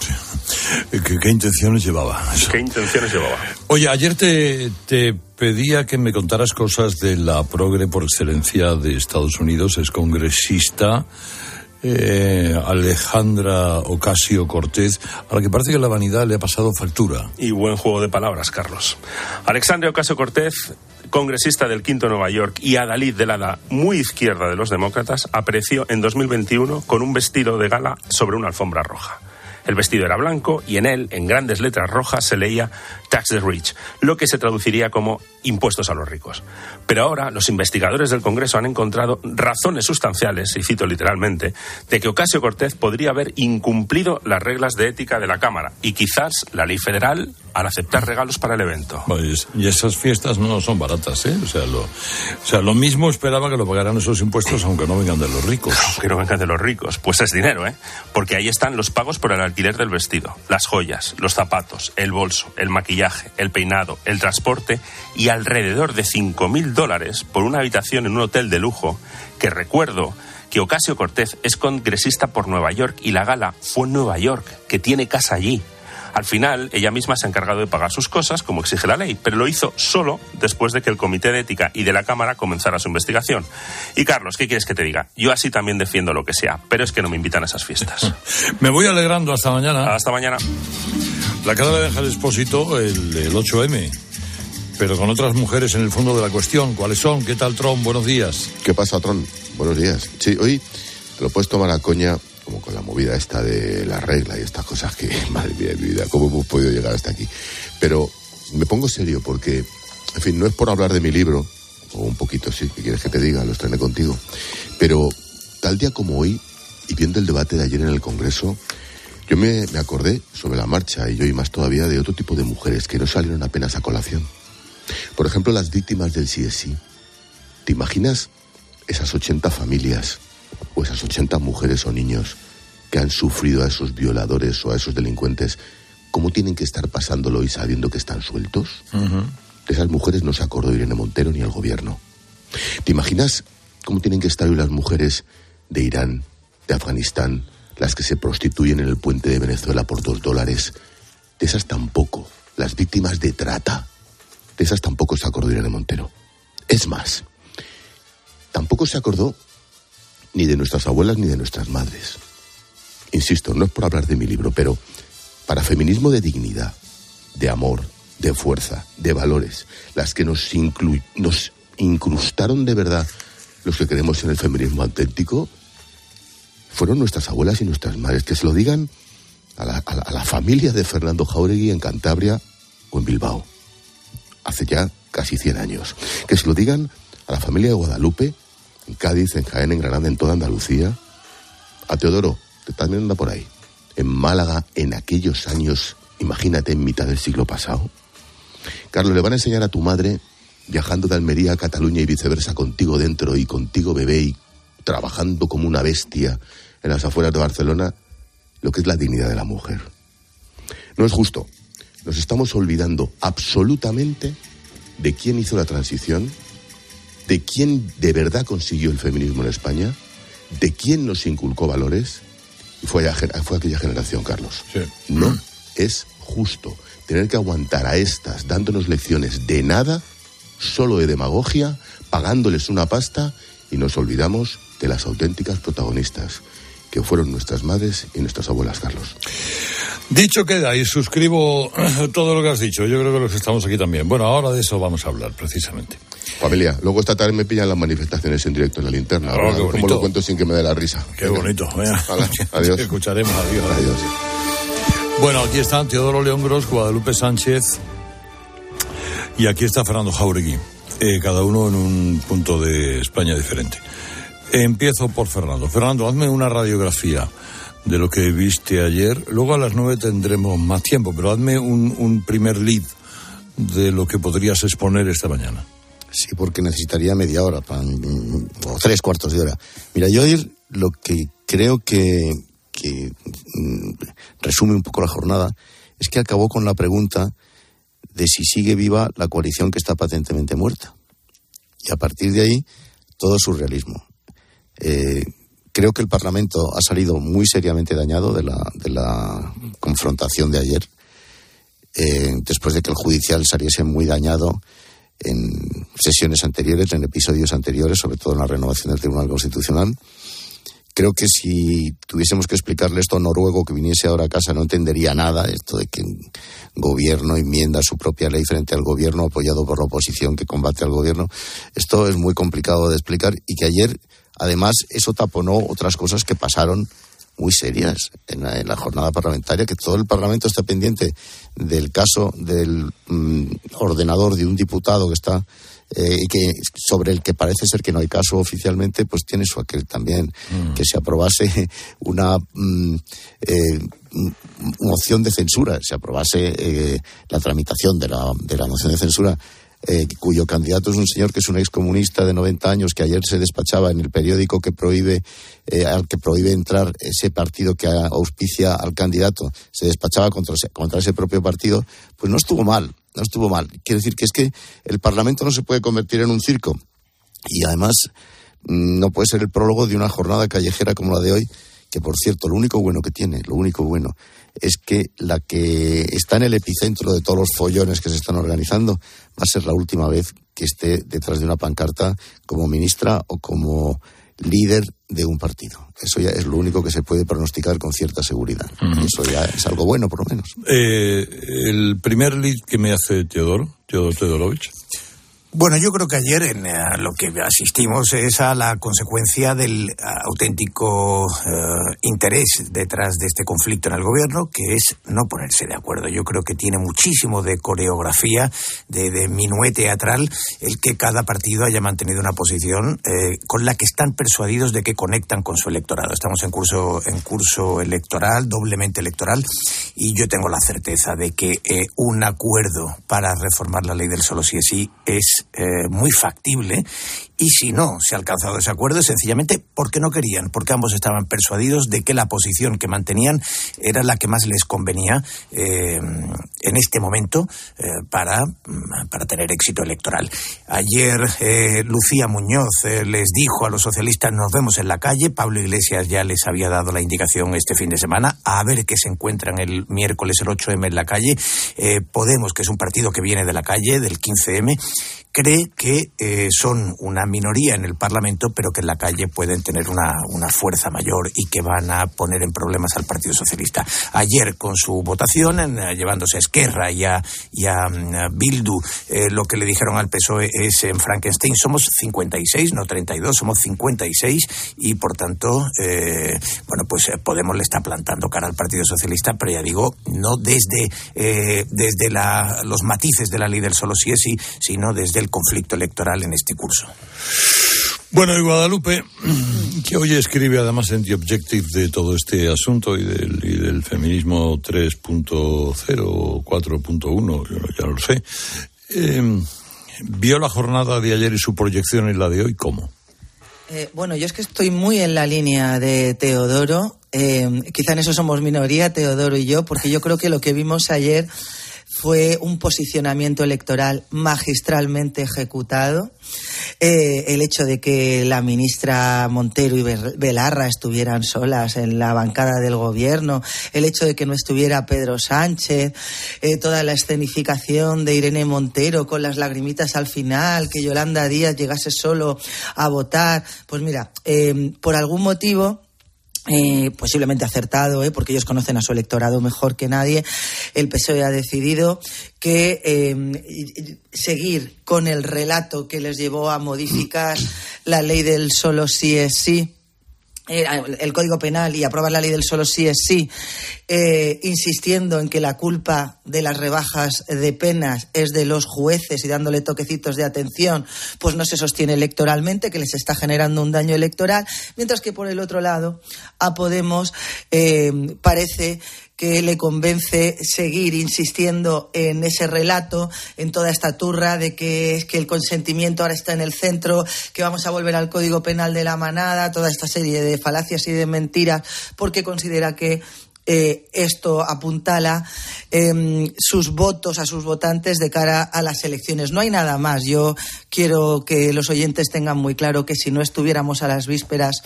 Eh, ¿Qué, qué intenciones llevaba? eso? ¿Qué intenciones llevaba? Oye, ayer te, te pedía que me contaras cosas de la progre por excelencia de Estados Unidos, es congresista. Eh, Alejandra Ocasio Cortez, a la que parece que la vanidad le ha pasado factura. Y buen juego de palabras, Carlos. Alexandria Ocasio Cortez, congresista del Quinto Nueva York y adalid del ala muy izquierda de los demócratas, apareció en 2021 con un vestido de gala sobre una alfombra roja. El vestido era blanco y en él, en grandes letras rojas, se leía Tax the Rich, lo que se traduciría como impuestos a los ricos. Pero ahora los investigadores del Congreso han encontrado razones sustanciales, y cito literalmente, de que Ocasio Cortez podría haber incumplido las reglas de ética de la Cámara y quizás la ley federal al aceptar regalos para el evento. Pues, y esas fiestas no son baratas, ¿eh? O sea, lo, o sea, lo mismo esperaba que lo pagaran esos impuestos, aunque no vengan de los ricos. que no vengan de los ricos. Pues es dinero, ¿eh? Porque ahí están los pagos por el alquiler del vestido, las joyas, los zapatos, el bolso, el maquillaje, el peinado, el transporte y alrededor de 5.000 dólares por una habitación en un hotel de lujo que recuerdo que Ocasio Cortez es congresista por Nueva York y la gala fue en Nueva York, que tiene casa allí. Al final, ella misma se ha encargado de pagar sus cosas, como exige la ley, pero lo hizo solo después de que el Comité de Ética y de la Cámara comenzara su investigación. Y Carlos, ¿qué quieres que te diga? Yo así también defiendo lo que sea, pero es que no me invitan a esas fiestas. *laughs* Me voy alegrando hasta mañana. Hasta mañana. La cara de Ángel Expósito, el, el 8M. Pero con otras mujeres en el fondo de la cuestión. ¿Cuáles son? ¿Qué tal, Tron? Buenos días. ¿Qué pasa, Tron? Buenos días. Sí, hoy te lo puedes tomar a coña, como con la movida esta de la regla y estas cosas que, *laughs* madre mía mi vida, ¿cómo hemos podido llegar hasta aquí? Pero me pongo serio porque, en fin, no es por hablar de mi libro, o un poquito sí, que quieres que te diga, lo estrené contigo, pero tal día como hoy, y viendo el debate de ayer en el Congreso, yo me, me acordé sobre la marcha, y yo y más todavía, de otro tipo de mujeres que no salieron apenas a colación. Por ejemplo, las víctimas del CSI. ¿Te imaginas esas 80 familias o esas 80 mujeres o niños que han sufrido a esos violadores o a esos delincuentes, cómo tienen que estar pasándolo y sabiendo que están sueltos? De esas mujeres no se acordó Irene Montero ni el gobierno. ¿Te imaginas cómo tienen que estar hoy las mujeres de Irán, de Afganistán, las que se prostituyen en el puente de Venezuela por dos dólares? De esas tampoco. Las víctimas de trata. De esas tampoco se acordó Irene Montero. Es más, tampoco se acordó ni de nuestras abuelas ni de nuestras madres. Insisto, no es por hablar de mi libro, pero para feminismo de dignidad, de amor, de fuerza, de valores, las que nos, nos incrustaron de verdad los que creemos en el feminismo auténtico, fueron nuestras abuelas y nuestras madres. Que se lo digan a la, a la familia de Fernando Jauregui en Cantabria o en Bilbao, hace ya casi 100 años. Que se lo digan a la familia de Guadalupe, en Cádiz, en Jaén, en Granada, en toda Andalucía. A Teodoro, también anda por ahí. En Málaga, en aquellos años, imagínate, en mitad del siglo pasado. Carlos, le van a enseñar a tu madre, viajando de Almería a Cataluña y viceversa, contigo dentro y contigo bebé y trabajando como una bestia en las afueras de Barcelona, lo que es la dignidad de la mujer. No es justo. Nos estamos olvidando absolutamente de quién hizo la transición, de quién de verdad consiguió el feminismo en España, de quién nos inculcó valores, fue, fue aquella generación, Carlos. No es justo tener que aguantar a estas dándonos lecciones de nada, solo de demagogia, pagándoles una pasta, y nos olvidamos de las auténticas protagonistas, que fueron nuestras madres y nuestras abuelas, Carlos. Dicho queda, y suscribo *clears throat* todo lo que has dicho. Yo creo que los que estamos aquí también. Bueno, ahora de eso vamos a hablar, precisamente. Familia, luego esta tarde me pillan las manifestaciones en directo en la linterna. Oh, ¿Cómo lo cuento sin que me dé la risa? Qué bonito. *laughs* adiós. escucharemos. Adiós. adiós. Bueno, aquí están Teodoro León Gros, Guadalupe Sánchez y aquí está Fernando Jauregui. Eh, cada uno en un punto de España diferente. Empiezo por Fernando. Fernando, hazme una radiografía de lo que viste ayer. Luego a las nueve tendremos más tiempo, pero hazme un, primer lead de lo que podrías exponer esta mañana. Sí, porque necesitaría media hora o tres cuartos de hora. Mira, yo ayer lo que creo que, que mm, resume un poco la jornada es que acabó con la pregunta de si sigue viva la coalición que está patentemente muerta. Y a partir de ahí, todo surrealismo. Eh, creo que el Parlamento ha salido muy seriamente dañado de la, de la confrontación de ayer, eh, después de que el judicial saliese muy dañado en sesiones anteriores, en episodios anteriores, sobre todo en la renovación del Tribunal Constitucional. Creo que si tuviésemos que explicarle esto a noruego que viniese ahora a casa no entendería nada, esto de que un gobierno enmienda su propia ley frente al gobierno apoyado por la oposición que combate al gobierno. Esto es muy complicado de explicar y que ayer Además, eso taponó otras cosas que pasaron muy serias en la, jornada parlamentaria, que todo el Parlamento está pendiente del caso del mm, ordenador de un diputado que está eh, y que sobre el que parece ser que no hay caso oficialmente, pues tiene su aquel también mm. que se aprobase *laughs* una mm, eh, moción de censura, se aprobase eh, la tramitación de la, de la moción de censura eh, cuyo candidato es un señor que es un excomunista de 90 años que ayer se despachaba en el periódico que prohíbe eh, al que prohíbe entrar ese partido que auspicia al candidato, se despachaba contra, contra ese propio partido, pues no estuvo mal, no estuvo mal. Quiere decir que es que el Parlamento no se puede convertir en un circo y además mm, no puede ser el prólogo de una jornada callejera como la de hoy, que por cierto, lo único bueno que tiene, lo único bueno es que la que está en el epicentro de todos los follones que se están organizando va a ser la última vez que esté detrás de una pancarta como ministra o como líder de un partido. Eso ya es lo único que se puede pronosticar con cierta seguridad. Eso ya es algo bueno, por lo menos. Eh, el primer lead que me hace Teodoro, Teodoro Teodorovich, bueno, yo creo que ayer en eh, lo que asistimos es a la consecuencia del eh, auténtico eh, interés detrás de este conflicto en el gobierno, que es no ponerse de acuerdo. Yo creo que tiene muchísimo de coreografía, de, de minué teatral, el que cada partido haya mantenido una posición con la que están persuadidos de que conectan con su electorado. Estamos en curso, en curso electoral, doblemente electoral, y yo tengo la certeza de que un acuerdo para reformar la ley del solo sí es sí es eh, muy factible y si no se ha alcanzado ese acuerdo sencillamente porque no querían, porque ambos estaban persuadidos de que la posición que mantenían era la que más les convenía eh, en este momento eh, para, mm, para tener éxito electoral. Ayer Lucía Muñoz les dijo a los socialistas nos vemos en la calle, Pablo Iglesias ya les había dado la indicación este fin de semana a ver qué se encuentran el miércoles el 8M en la calle. Podemos, que es un partido que viene de la calle, del 15M, cree que eh, son una minoría en el Parlamento, pero que en la calle pueden tener una, una, fuerza mayor y que van a poner en problemas al Partido Socialista. Ayer, con su votación, en, llevándose a Esquerra y a, y mm, Bildu, lo que le dijeron al PSOE es en Frankenstein, somos 56, no 32, somos 56 y, por tanto, bueno, pues Podemos le está plantando cara al Partido Socialista, pero ya digo, no desde, desde la, los matices de la ley del solo sí es sí, sino desde el conflicto electoral en este curso. Bueno, y Guadalupe, *clears throat* que hoy escribe además en The Objective de todo este asunto y del, y del feminismo 3.0 o 4.1, yo ya lo sé, eh, ¿vio la jornada de ayer y su proyección en la de hoy cómo? Eh, bueno, yo es que estoy muy en la línea de Teodoro. Eh, quizá en eso somos minoría, Teodoro y yo, porque yo creo que lo que vimos ayer fue un posicionamiento electoral magistralmente ejecutado. Eh, el hecho de que la ministra Montero y Belarra estuvieran solas en la bancada del gobierno, el hecho de que no estuviera Pedro Sánchez, eh, toda la escenificación de Irene Montero con las lagrimitas al final, que Yolanda Díaz llegase solo a votar, pues mira, eh, por algún motivo eh, posiblemente acertado, ¿eh? porque ellos conocen a su electorado mejor que nadie, el PSOE ha decidido que eh, seguir con el relato que les llevó a modificar la ley del solo sí es sí el Código Penal y aprobar la ley del solo sí es sí, eh, insistiendo en que la culpa de las rebajas de penas es de los jueces y dándole toquecitos de atención, pues no se sostiene electoralmente, que les está generando un daño electoral, mientras que por el otro lado a Podemos eh, parece que le convence seguir insistiendo en ese relato, en toda esta turra de que que el consentimiento ahora está en el centro, que vamos a volver al Código Penal de la manada, toda esta serie de falacias y de mentiras, porque considera que eh, esto apuntala em, sus votos a sus votantes de cara a las elecciones. No hay nada más. Yo quiero que los oyentes tengan muy claro que si no estuviéramos a las vísperas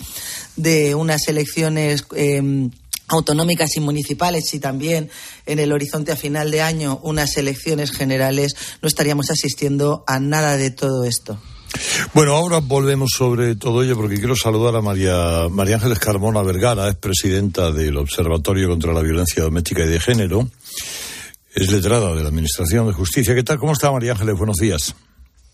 de unas elecciones em, autonómicas y municipales y también en el horizonte a final de año unas elecciones generales, no estaríamos asistiendo a nada de todo esto. Bueno, ahora volvemos sobre todo ello porque quiero saludar a María, María Ángeles Carmona Vergara, es presidenta del Observatorio contra la Violencia Doméstica y de Género, es letrada de la Administración de Justicia. ¿Qué tal? ¿Cómo está María Ángeles? Buenos días.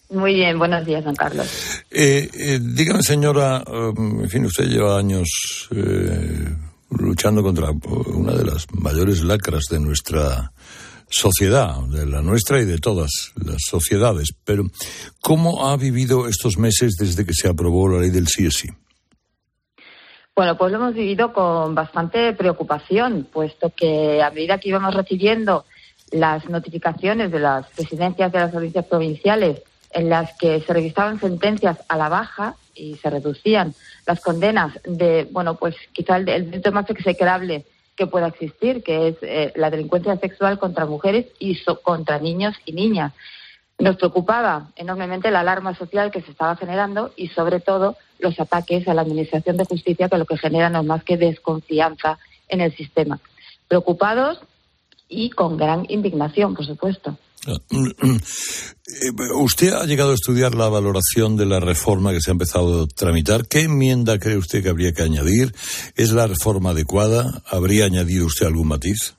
Muy bien, buenos días, don Carlos. Eh, eh, dígame, señora, um, en fin, usted lleva años eh, luchando contra una de las mayores lacras de nuestra sociedad, de la nuestra y de todas las sociedades. Pero, ¿cómo ha vivido estos meses desde que se aprobó la ley del CSI? Bueno, pues lo hemos vivido con bastante preocupación, puesto que a medida que íbamos recibiendo las notificaciones de las presidencias de las audiencias provinciales en las que se revisaban sentencias a la baja y se reducían las condenas de, bueno, pues quizá el, delito más execrable que pueda existir, que es eh, la delincuencia sexual contra mujeres y contra niños y niñas. Nos preocupaba enormemente la alarma social que se estaba generando y, sobre todo, los ataques a la Administración de Justicia, que lo que generan no es más que desconfianza en el sistema. Preocupados y con gran indignación, por supuesto. Eh, usted ha llegado a estudiar la valoración de la reforma que se ha empezado a tramitar. ¿Qué enmienda cree usted que habría que añadir? ¿Es la reforma adecuada? ¿Habría añadido usted algún matiz?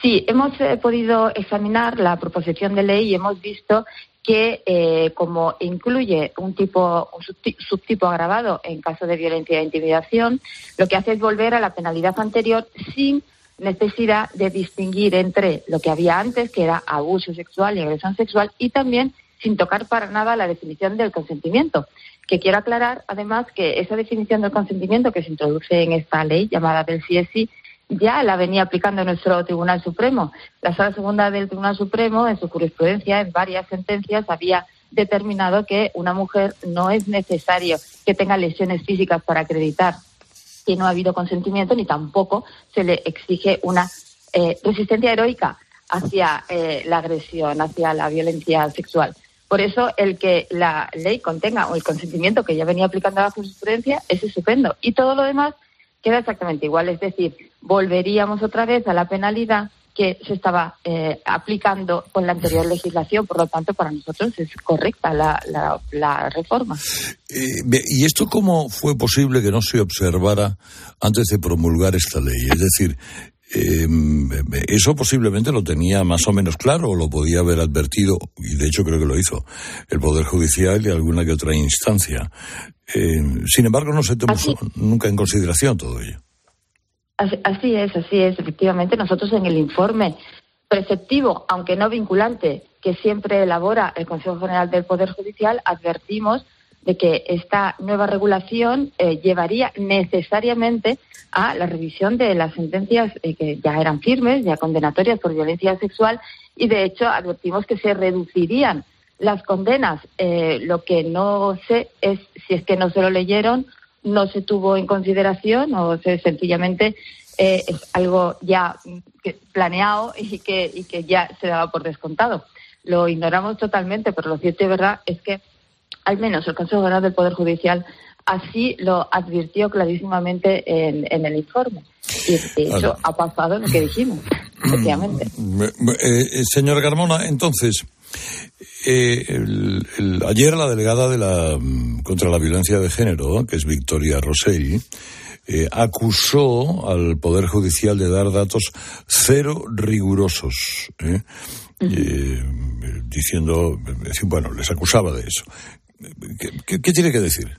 Sí, hemos eh, podido examinar la proposición de ley y hemos visto que eh, como incluye un tipo un subtipo agravado en caso de violencia e intimidación, lo que hace es volver a la penalidad anterior sin necesidad de distinguir entre lo que había antes, que era abuso sexual y agresión sexual, y también sin tocar para nada la definición del consentimiento. Que quiero aclarar, además, que esa definición del consentimiento que se introduce en esta ley llamada del CSI ya la venía aplicando nuestro Tribunal Supremo. La Sala Segunda del Tribunal Supremo, en su jurisprudencia, en varias sentencias, había determinado que una mujer no es necesario que tenga lesiones físicas para acreditar que no ha habido consentimiento ni tampoco se le exige una eh, resistencia heroica hacia eh, la agresión, hacia la violencia sexual. Por eso, el que la ley contenga o el consentimiento que ya venía aplicando la jurisprudencia es estupendo. Y todo lo demás queda exactamente igual. Es decir, volveríamos otra vez a la penalidad que se estaba eh, aplicando con la anterior legislación. Por lo tanto, para nosotros es correcta la, la, reforma. Eh, ¿Y esto cómo fue posible que no se observara antes de promulgar esta ley? Es decir, em, eso posiblemente lo tenía más o menos claro o lo podía haber advertido, y de hecho creo que lo hizo, el Poder Judicial y alguna que otra instancia. Em, sin embargo, no se tomó nunca en consideración todo ello. Así es, así es. Efectivamente, nosotros en el informe preceptivo, aunque no vinculante, que siempre elabora el Consejo General del Poder Judicial, advertimos de que esta nueva regulación eh, llevaría necesariamente a la revisión de las sentencias eh, que ya eran firmes, ya condenatorias por violencia sexual, y de hecho advertimos que se reducirían las condenas. Eh, lo que no sé es si es que no se lo leyeron no se tuvo en consideración o se, sencillamente eh, es algo ya planeado y que, y que ya se daba por descontado. Lo ignoramos totalmente, pero lo cierto y verdad es que al menos el Consejo General del Poder Judicial así lo advirtió clarísimamente en, el informe. Y hecho ha pasado lo que dijimos, *clears throat* efectivamente. Mm, eh, eh, señora Carmona, entonces, eh, ayer la delegada de la mm, contra la violencia de género, que es Victoria Rosell, eh, acusó al Poder Judicial de dar datos cero rigurosos, ¿eh? diciendo, bueno, les acusaba de eso. ¿Qué, tiene que decir?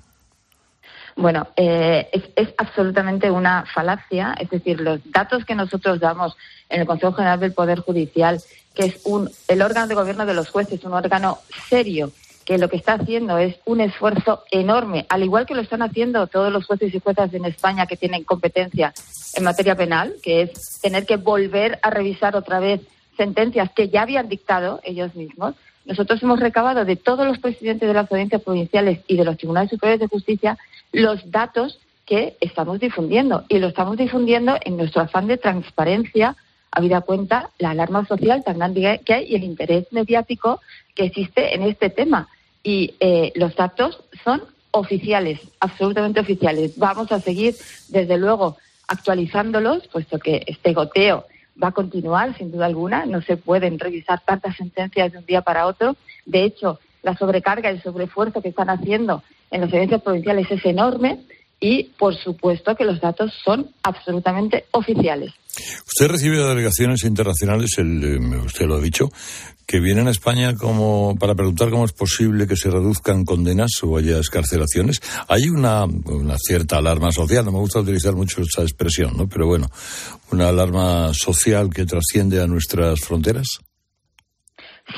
Bueno, es, es, absolutamente una falacia, es decir, los datos que nosotros damos en el Consejo General del Poder Judicial que es un, el órgano de gobierno de los jueces, un órgano serio, que lo que está haciendo es un esfuerzo enorme, al igual que lo están haciendo todos los jueces y juezas en España que tienen competencia en materia penal, que es tener que volver a revisar otra vez sentencias que ya habían dictado ellos mismos. Nosotros hemos recabado de todos los presidentes de las audiencias provinciales y de los tribunales superiores de justicia los datos que estamos difundiendo y lo estamos difundiendo en nuestro afán de transparencia habida cuenta la alarma social tan grande que hay y el interés mediático que existe en este tema. Y eh, los datos son oficiales, absolutamente oficiales. Vamos a seguir, desde luego, actualizándolos, puesto que este goteo va a continuar, sin duda alguna. No se pueden revisar tantas sentencias de un día para otro. De hecho, la sobrecarga y el sobreesfuerzo que están haciendo en las audiencias provinciales es enorme y, por supuesto, que los datos son absolutamente oficiales. Usted recibe delegaciones internacionales, el, eh, usted lo ha dicho, que vienen a España como para preguntar cómo es posible que se reduzcan condenas o haya escarcelaciones. Hay una, una cierta alarma social, no me gusta utilizar mucho esa expresión, ¿no? Pero bueno, una alarma social que trasciende a nuestras fronteras.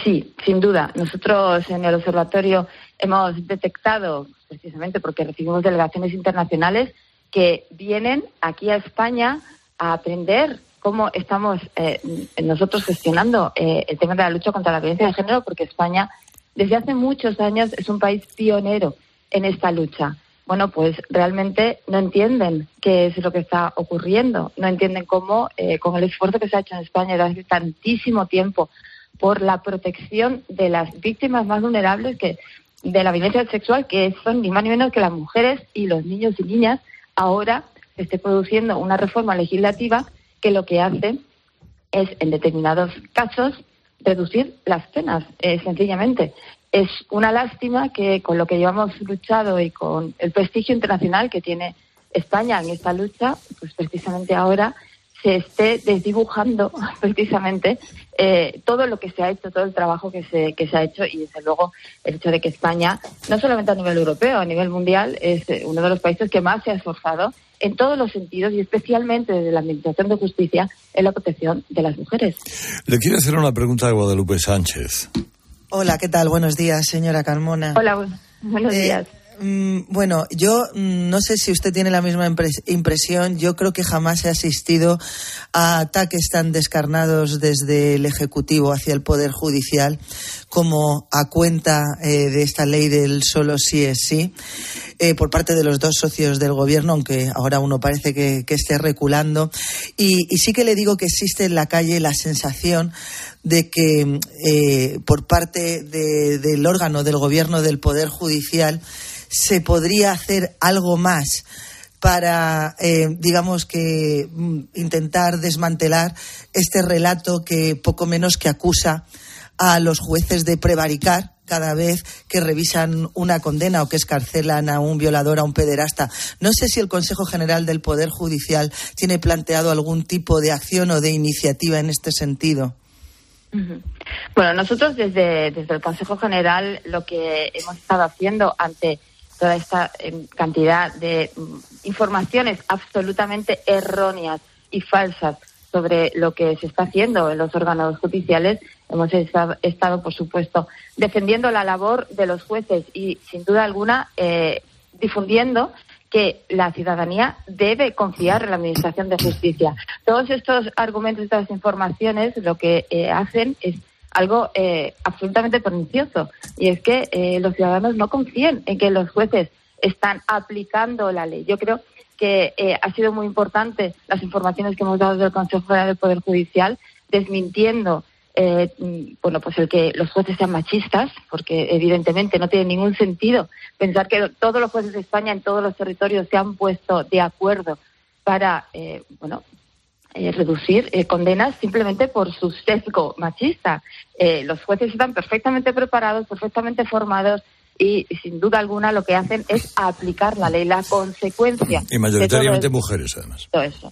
Sí, sin duda. Nosotros en el observatorio hemos detectado, precisamente porque recibimos delegaciones internacionales, que vienen aquí a España a aprender cómo estamos eh, nosotros gestionando eh, el tema de la lucha contra la violencia de género, porque España desde hace muchos años es un país pionero en esta lucha. Bueno, pues realmente no entienden qué es lo que está ocurriendo, no entienden cómo, eh, con el esfuerzo que se ha hecho en España desde hace tantísimo tiempo por la protección de las víctimas más vulnerables que de la violencia sexual, que son ni más ni menos que las mujeres y los niños y niñas, ahora se esté produciendo una reforma legislativa que lo que hace es, en determinados casos, reducir las penas, eh, sencillamente. Es una lástima que con lo que llevamos luchado y con el prestigio internacional que tiene España en esta lucha, pues precisamente ahora se esté desdibujando *laughs* precisamente eh, todo lo que se ha hecho, todo el trabajo que se, que se ha hecho y desde luego el hecho de que España, no solamente a nivel europeo, a nivel mundial, es uno de los países que más se ha esforzado en todos los sentidos y especialmente desde la Administración de Justicia en la protección de las mujeres. Le quiero hacer una pregunta a Guadalupe Sánchez. Hola, ¿qué tal? Buenos días, señora Carmona. Hola, buenos eh, días. Mm, bueno, yo mm, no sé si usted tiene la misma impresión. Yo creo que jamás he asistido a ataques tan descarnados desde el Ejecutivo hacia el Poder Judicial como a cuenta eh, de esta ley del solo sí es sí eh, por parte de los dos socios del Gobierno, aunque ahora uno parece que, esté reculando. Y, sí que le digo que existe en la calle la sensación de que eh, por parte del órgano del Gobierno del Poder Judicial se podría hacer algo más para, eh, digamos que, mm, intentar desmantelar este relato que poco menos que acusa a los jueces de prevaricar cada vez que revisan una condena o que escarcelan a un violador, a un pederasta. No sé si el Consejo General del Poder Judicial tiene planteado algún tipo de acción o de iniciativa en este sentido. Bueno, nosotros desde, desde el Consejo General lo que hemos estado haciendo ante toda esta em, cantidad de mm, informaciones absolutamente erróneas y falsas sobre lo que se está haciendo en los órganos judiciales. Hemos estado, por supuesto, defendiendo la labor de los jueces y, sin duda alguna, eh, difundiendo que la ciudadanía debe confiar en la Administración de Justicia. Todos estos argumentos, estas informaciones, lo que eh, hacen es algo eh, absolutamente pernicioso, y es que los ciudadanos no confíen en que los jueces están aplicando la ley. Yo creo que eh, ha sido muy importante las informaciones que hemos dado del Consejo Federal del Poder Judicial, desmintiendo eh, bueno, pues el que los jueces sean machistas, porque evidentemente no tiene ningún sentido pensar que todos los jueces de España en todos los territorios se han puesto de acuerdo para, eh, bueno, reducir condenas simplemente por su sesgo machista. los jueces están perfectamente preparados, perfectamente formados, y sin duda alguna lo que hacen es aplicar la ley, la consecuencia. Y mayoritariamente mujeres, además. Todo eso.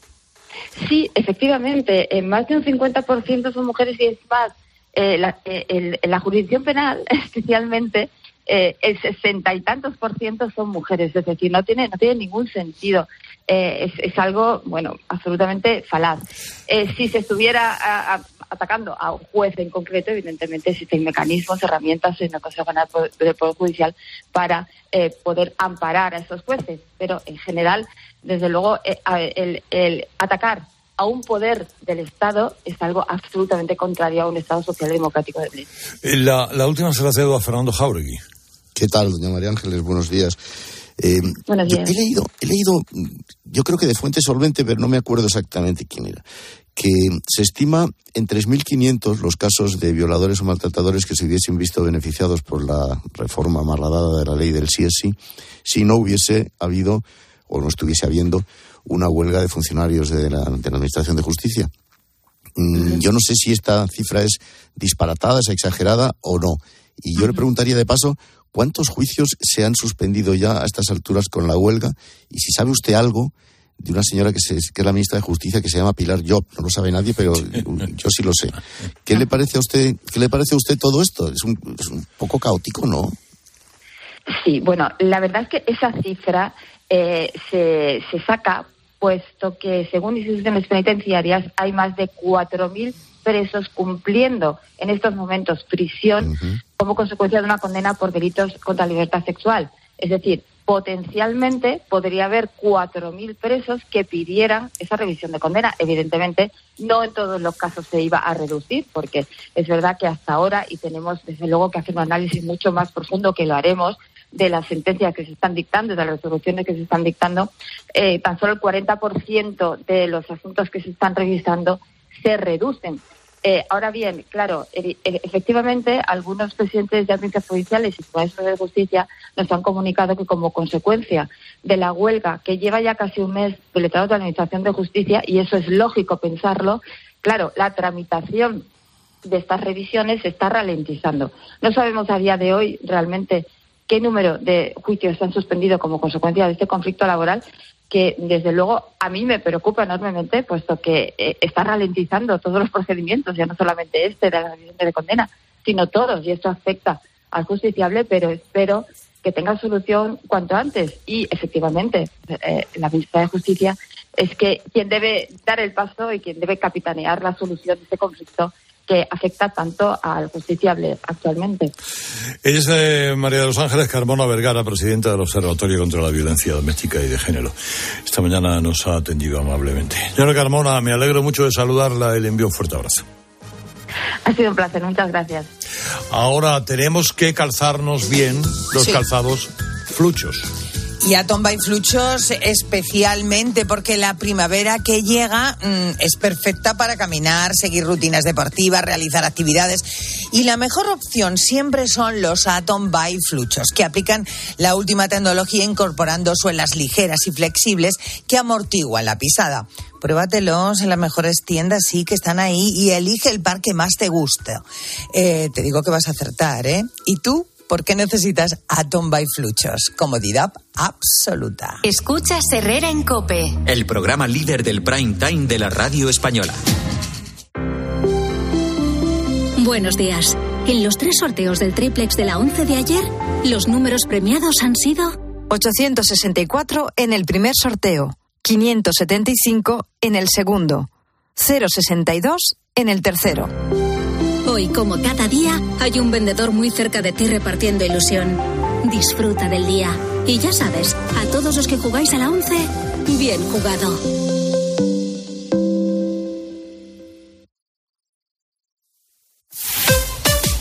Sí, efectivamente, en más de un 50% son mujeres y es más, eh, la, eh, la jurisdicción penal, *laughs* especialmente, eh, el sesenta y tantos por ciento son mujeres, es decir, no tiene, no tiene ningún sentido. Eh, es, algo, bueno, absolutamente falaz. Eh, si se estuviera atacando a un juez en concreto, evidentemente existen mecanismos, herramientas en el Consejo General del Poder Judicial para poder amparar a esos jueces. Pero en general, desde luego, el, el atacar a un poder del Estado es algo absolutamente contrario a un Estado social y democrático de derecho. La, la última se la cedo a Fernando Jauregui. ¿Qué tal, doña María Ángeles? Buenos días. Eh, he leído, he leído, yo creo que de fuente solvente, pero no me acuerdo exactamente quién era, que se estima en 3.500 los casos de violadores o maltratadores que se hubiesen visto beneficiados por la reforma malhadada de la ley del CSI si no hubiese habido o no estuviese habiendo una huelga de funcionarios de la, de la Administración de Justicia. Mm, yo no sé si esta cifra es disparatada, es exagerada o no. Y yo le preguntaría de paso ¿Cuántos juicios se han suspendido ya a estas alturas con la huelga? Y si sabe usted algo de una señora que, es la ministra de Justicia que se llama Pilar Job, no lo sabe nadie, pero *laughs* yo sí lo sé. ¿Qué le parece a usted, qué le parece a usted todo esto? Es un, es un poco caótico, ¿no? Sí, bueno, la verdad es que esa cifra eh, se, se saca puesto que según instituciones penitenciarias hay más de 4.000 presos cumpliendo en estos momentos prisión como consecuencia de una condena por delitos contra la libertad sexual. Es decir, potencialmente podría haber 4.000 presos que pidieran esa revisión de condena. Evidentemente, no en todos los casos se iba a reducir, porque es verdad que hasta ahora, y tenemos desde luego que hacer un análisis mucho más profundo que lo haremos, de las sentencias que se están dictando, de las resoluciones que se están dictando, eh, tan solo el 40% de los asuntos que se están revisando se reducen. Eh, ahora bien, claro, efectivamente, algunos presidentes de agencias provinciales y maestros de justicia nos han comunicado que como consecuencia de la huelga que lleva ya casi un mes del letrado de la Administración de Justicia, y eso es lógico pensarlo, claro, la tramitación de estas revisiones se está ralentizando. No sabemos a día de hoy realmente qué número de juicios se han suspendido como consecuencia de este conflicto laboral, que desde luego a mí me preocupa enormemente, puesto que eh, está ralentizando todos los procedimientos, ya no solamente este de la revisión de condena, sino todos, y esto afecta al justiciable, pero espero que tenga solución cuanto antes. Y efectivamente, eh, la ministra de Justicia es que quien debe dar el paso y quien debe capitanear la solución de este conflicto que afecta tanto al justiciable actualmente. Es eh, María de los Ángeles Carmona Vergara, presidenta del Observatorio contra la Violencia Doméstica y de Género. Esta mañana nos ha atendido amablemente. Señora Carmona, me alegro mucho de saludarla y le envío un fuerte abrazo. Ha sido un placer, muchas gracias. Ahora tenemos que calzarnos bien los calzados fluchos. Y a Tomba Fluchos especialmente porque la primavera que llega mm, es perfecta para caminar, seguir rutinas deportivas, realizar actividades. Y la mejor opción siempre son los Atom by Fluchos, que aplican la última tecnología incorporando suelas ligeras y flexibles que amortiguan la pisada. Pruébatelos en las mejores tiendas, sí, que están ahí y elige el par que más te guste. Eh, te digo que vas a acertar, ¿eh? ¿Y tú? ¿Por qué necesitas Atom by Fluchos? Comodidad absoluta. Escucha Herrera en Cope. El programa líder del prime time de la radio española. Buenos días. En los tres sorteos del triplex de la 11 de ayer, los números premiados han sido 864 en el primer sorteo, 575 en el segundo, 062 en el tercero. Hoy, como cada día, hay un vendedor muy cerca de ti repartiendo ilusión. Disfruta del día. Y ya sabes, a todos los que jugáis a la 11, bien jugado.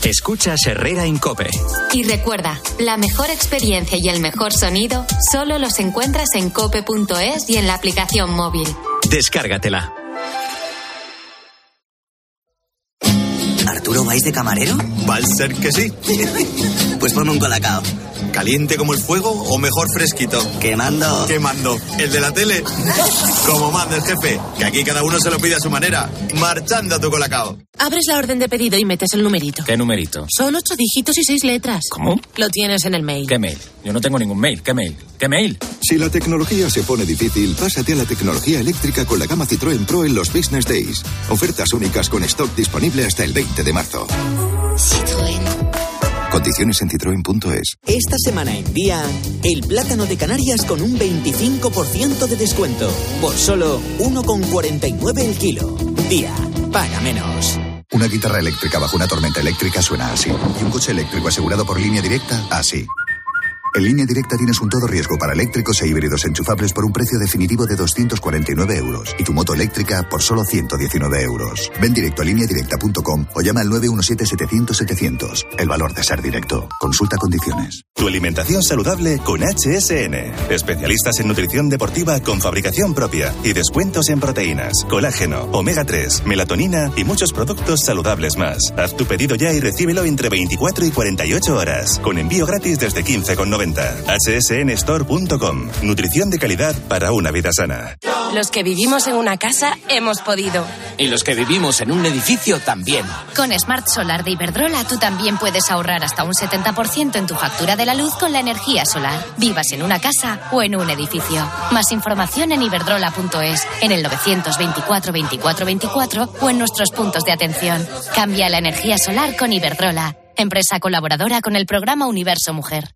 Escucha Herrera en Cope. Y recuerda, la mejor experiencia y el mejor sonido solo los encuentras en cope.es y en la aplicación móvil. Descárgatela. Vais de camarero? Va a ser que sí. *laughs* pues ponme un colacao. ¿Caliente como el fuego o mejor fresquito? Quemando. Quemando. ¿El de la tele? como manda el jefe, que aquí cada uno se lo pide a su manera. Marchando a tu colacao. Abres la orden de pedido y metes el numerito. ¿Qué numerito? Son ocho dígitos y seis letras. ¿Cómo? Lo tienes en el mail. ¿Qué mail? Yo no tengo ningún mail. ¿Qué mail? ¿Qué mail? Si la tecnología se pone difícil, pásate a la tecnología eléctrica con la gama Citroën Pro en los Business Days. Ofertas únicas con stock disponible hasta el 20 de marzo. Citroën. Condiciones en citroen.es. Esta semana en día, el plátano de Canarias con un 25% de descuento. Por solo 1,49 el kilo. Día, paga menos. Una guitarra eléctrica bajo una tormenta eléctrica suena así. Y un coche eléctrico asegurado por línea directa, así. En línea directa tienes un todo riesgo para eléctricos e híbridos enchufables por un precio definitivo de 249 euros y tu moto eléctrica por solo 119 euros. Ven directo a lineadirecta.com o llama al 917-700-700. El valor de ser directo. Consulta condiciones. Tu alimentación saludable con HSN. Especialistas en nutrición deportiva con fabricación propia y descuentos en proteínas, colágeno, omega 3, melatonina y muchos productos saludables más. Haz tu pedido ya y recíbelo entre 24 y 48 horas. Con envío gratis desde 15,90. hsnstore.com. Nutrición de calidad para una vida sana. Los que vivimos en una casa hemos podido. Y los que vivimos en un edificio también. Con Smart Solar de Iberdrola tú también puedes ahorrar hasta un 70% en tu factura de la luz con la energía solar. Vivas en una casa o en un edificio. Más información en iberdrola.es, en el 924 24 24 o en nuestros puntos de atención. Cambia la energía solar con Iberdrola. Empresa colaboradora con el programa Universo Mujer.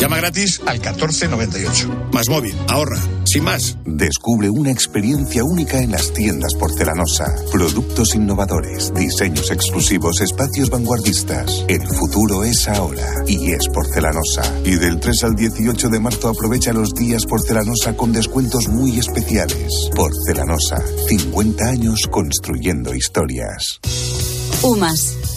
Llama gratis al 1498. Más móvil, ahorra, sin más. Descubre una experiencia única en las tiendas porcelanosa. Productos innovadores, diseños exclusivos, espacios vanguardistas. El futuro es ahora y es porcelanosa. Y del 3 al 18 de marzo aprovecha los días porcelanosa con descuentos muy especiales. Porcelanosa, 50 años construyendo historias. UMAS,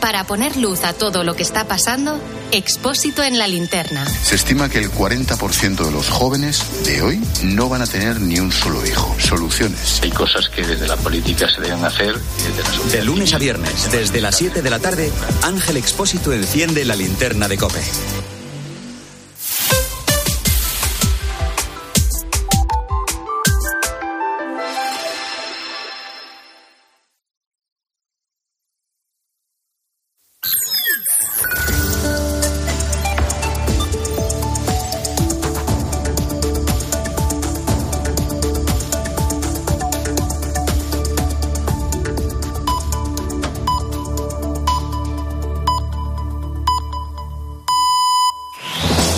Para poner luz a todo lo que está pasando, Expósito en la linterna. Se estima que el 40% de los jóvenes de hoy no van a tener ni un solo hijo. Soluciones. Hay cosas que desde la política se deben hacer y desde la sociedad. De lunes a viernes, desde las 7 de la tarde, Ángel Expósito enciende la linterna de Cope.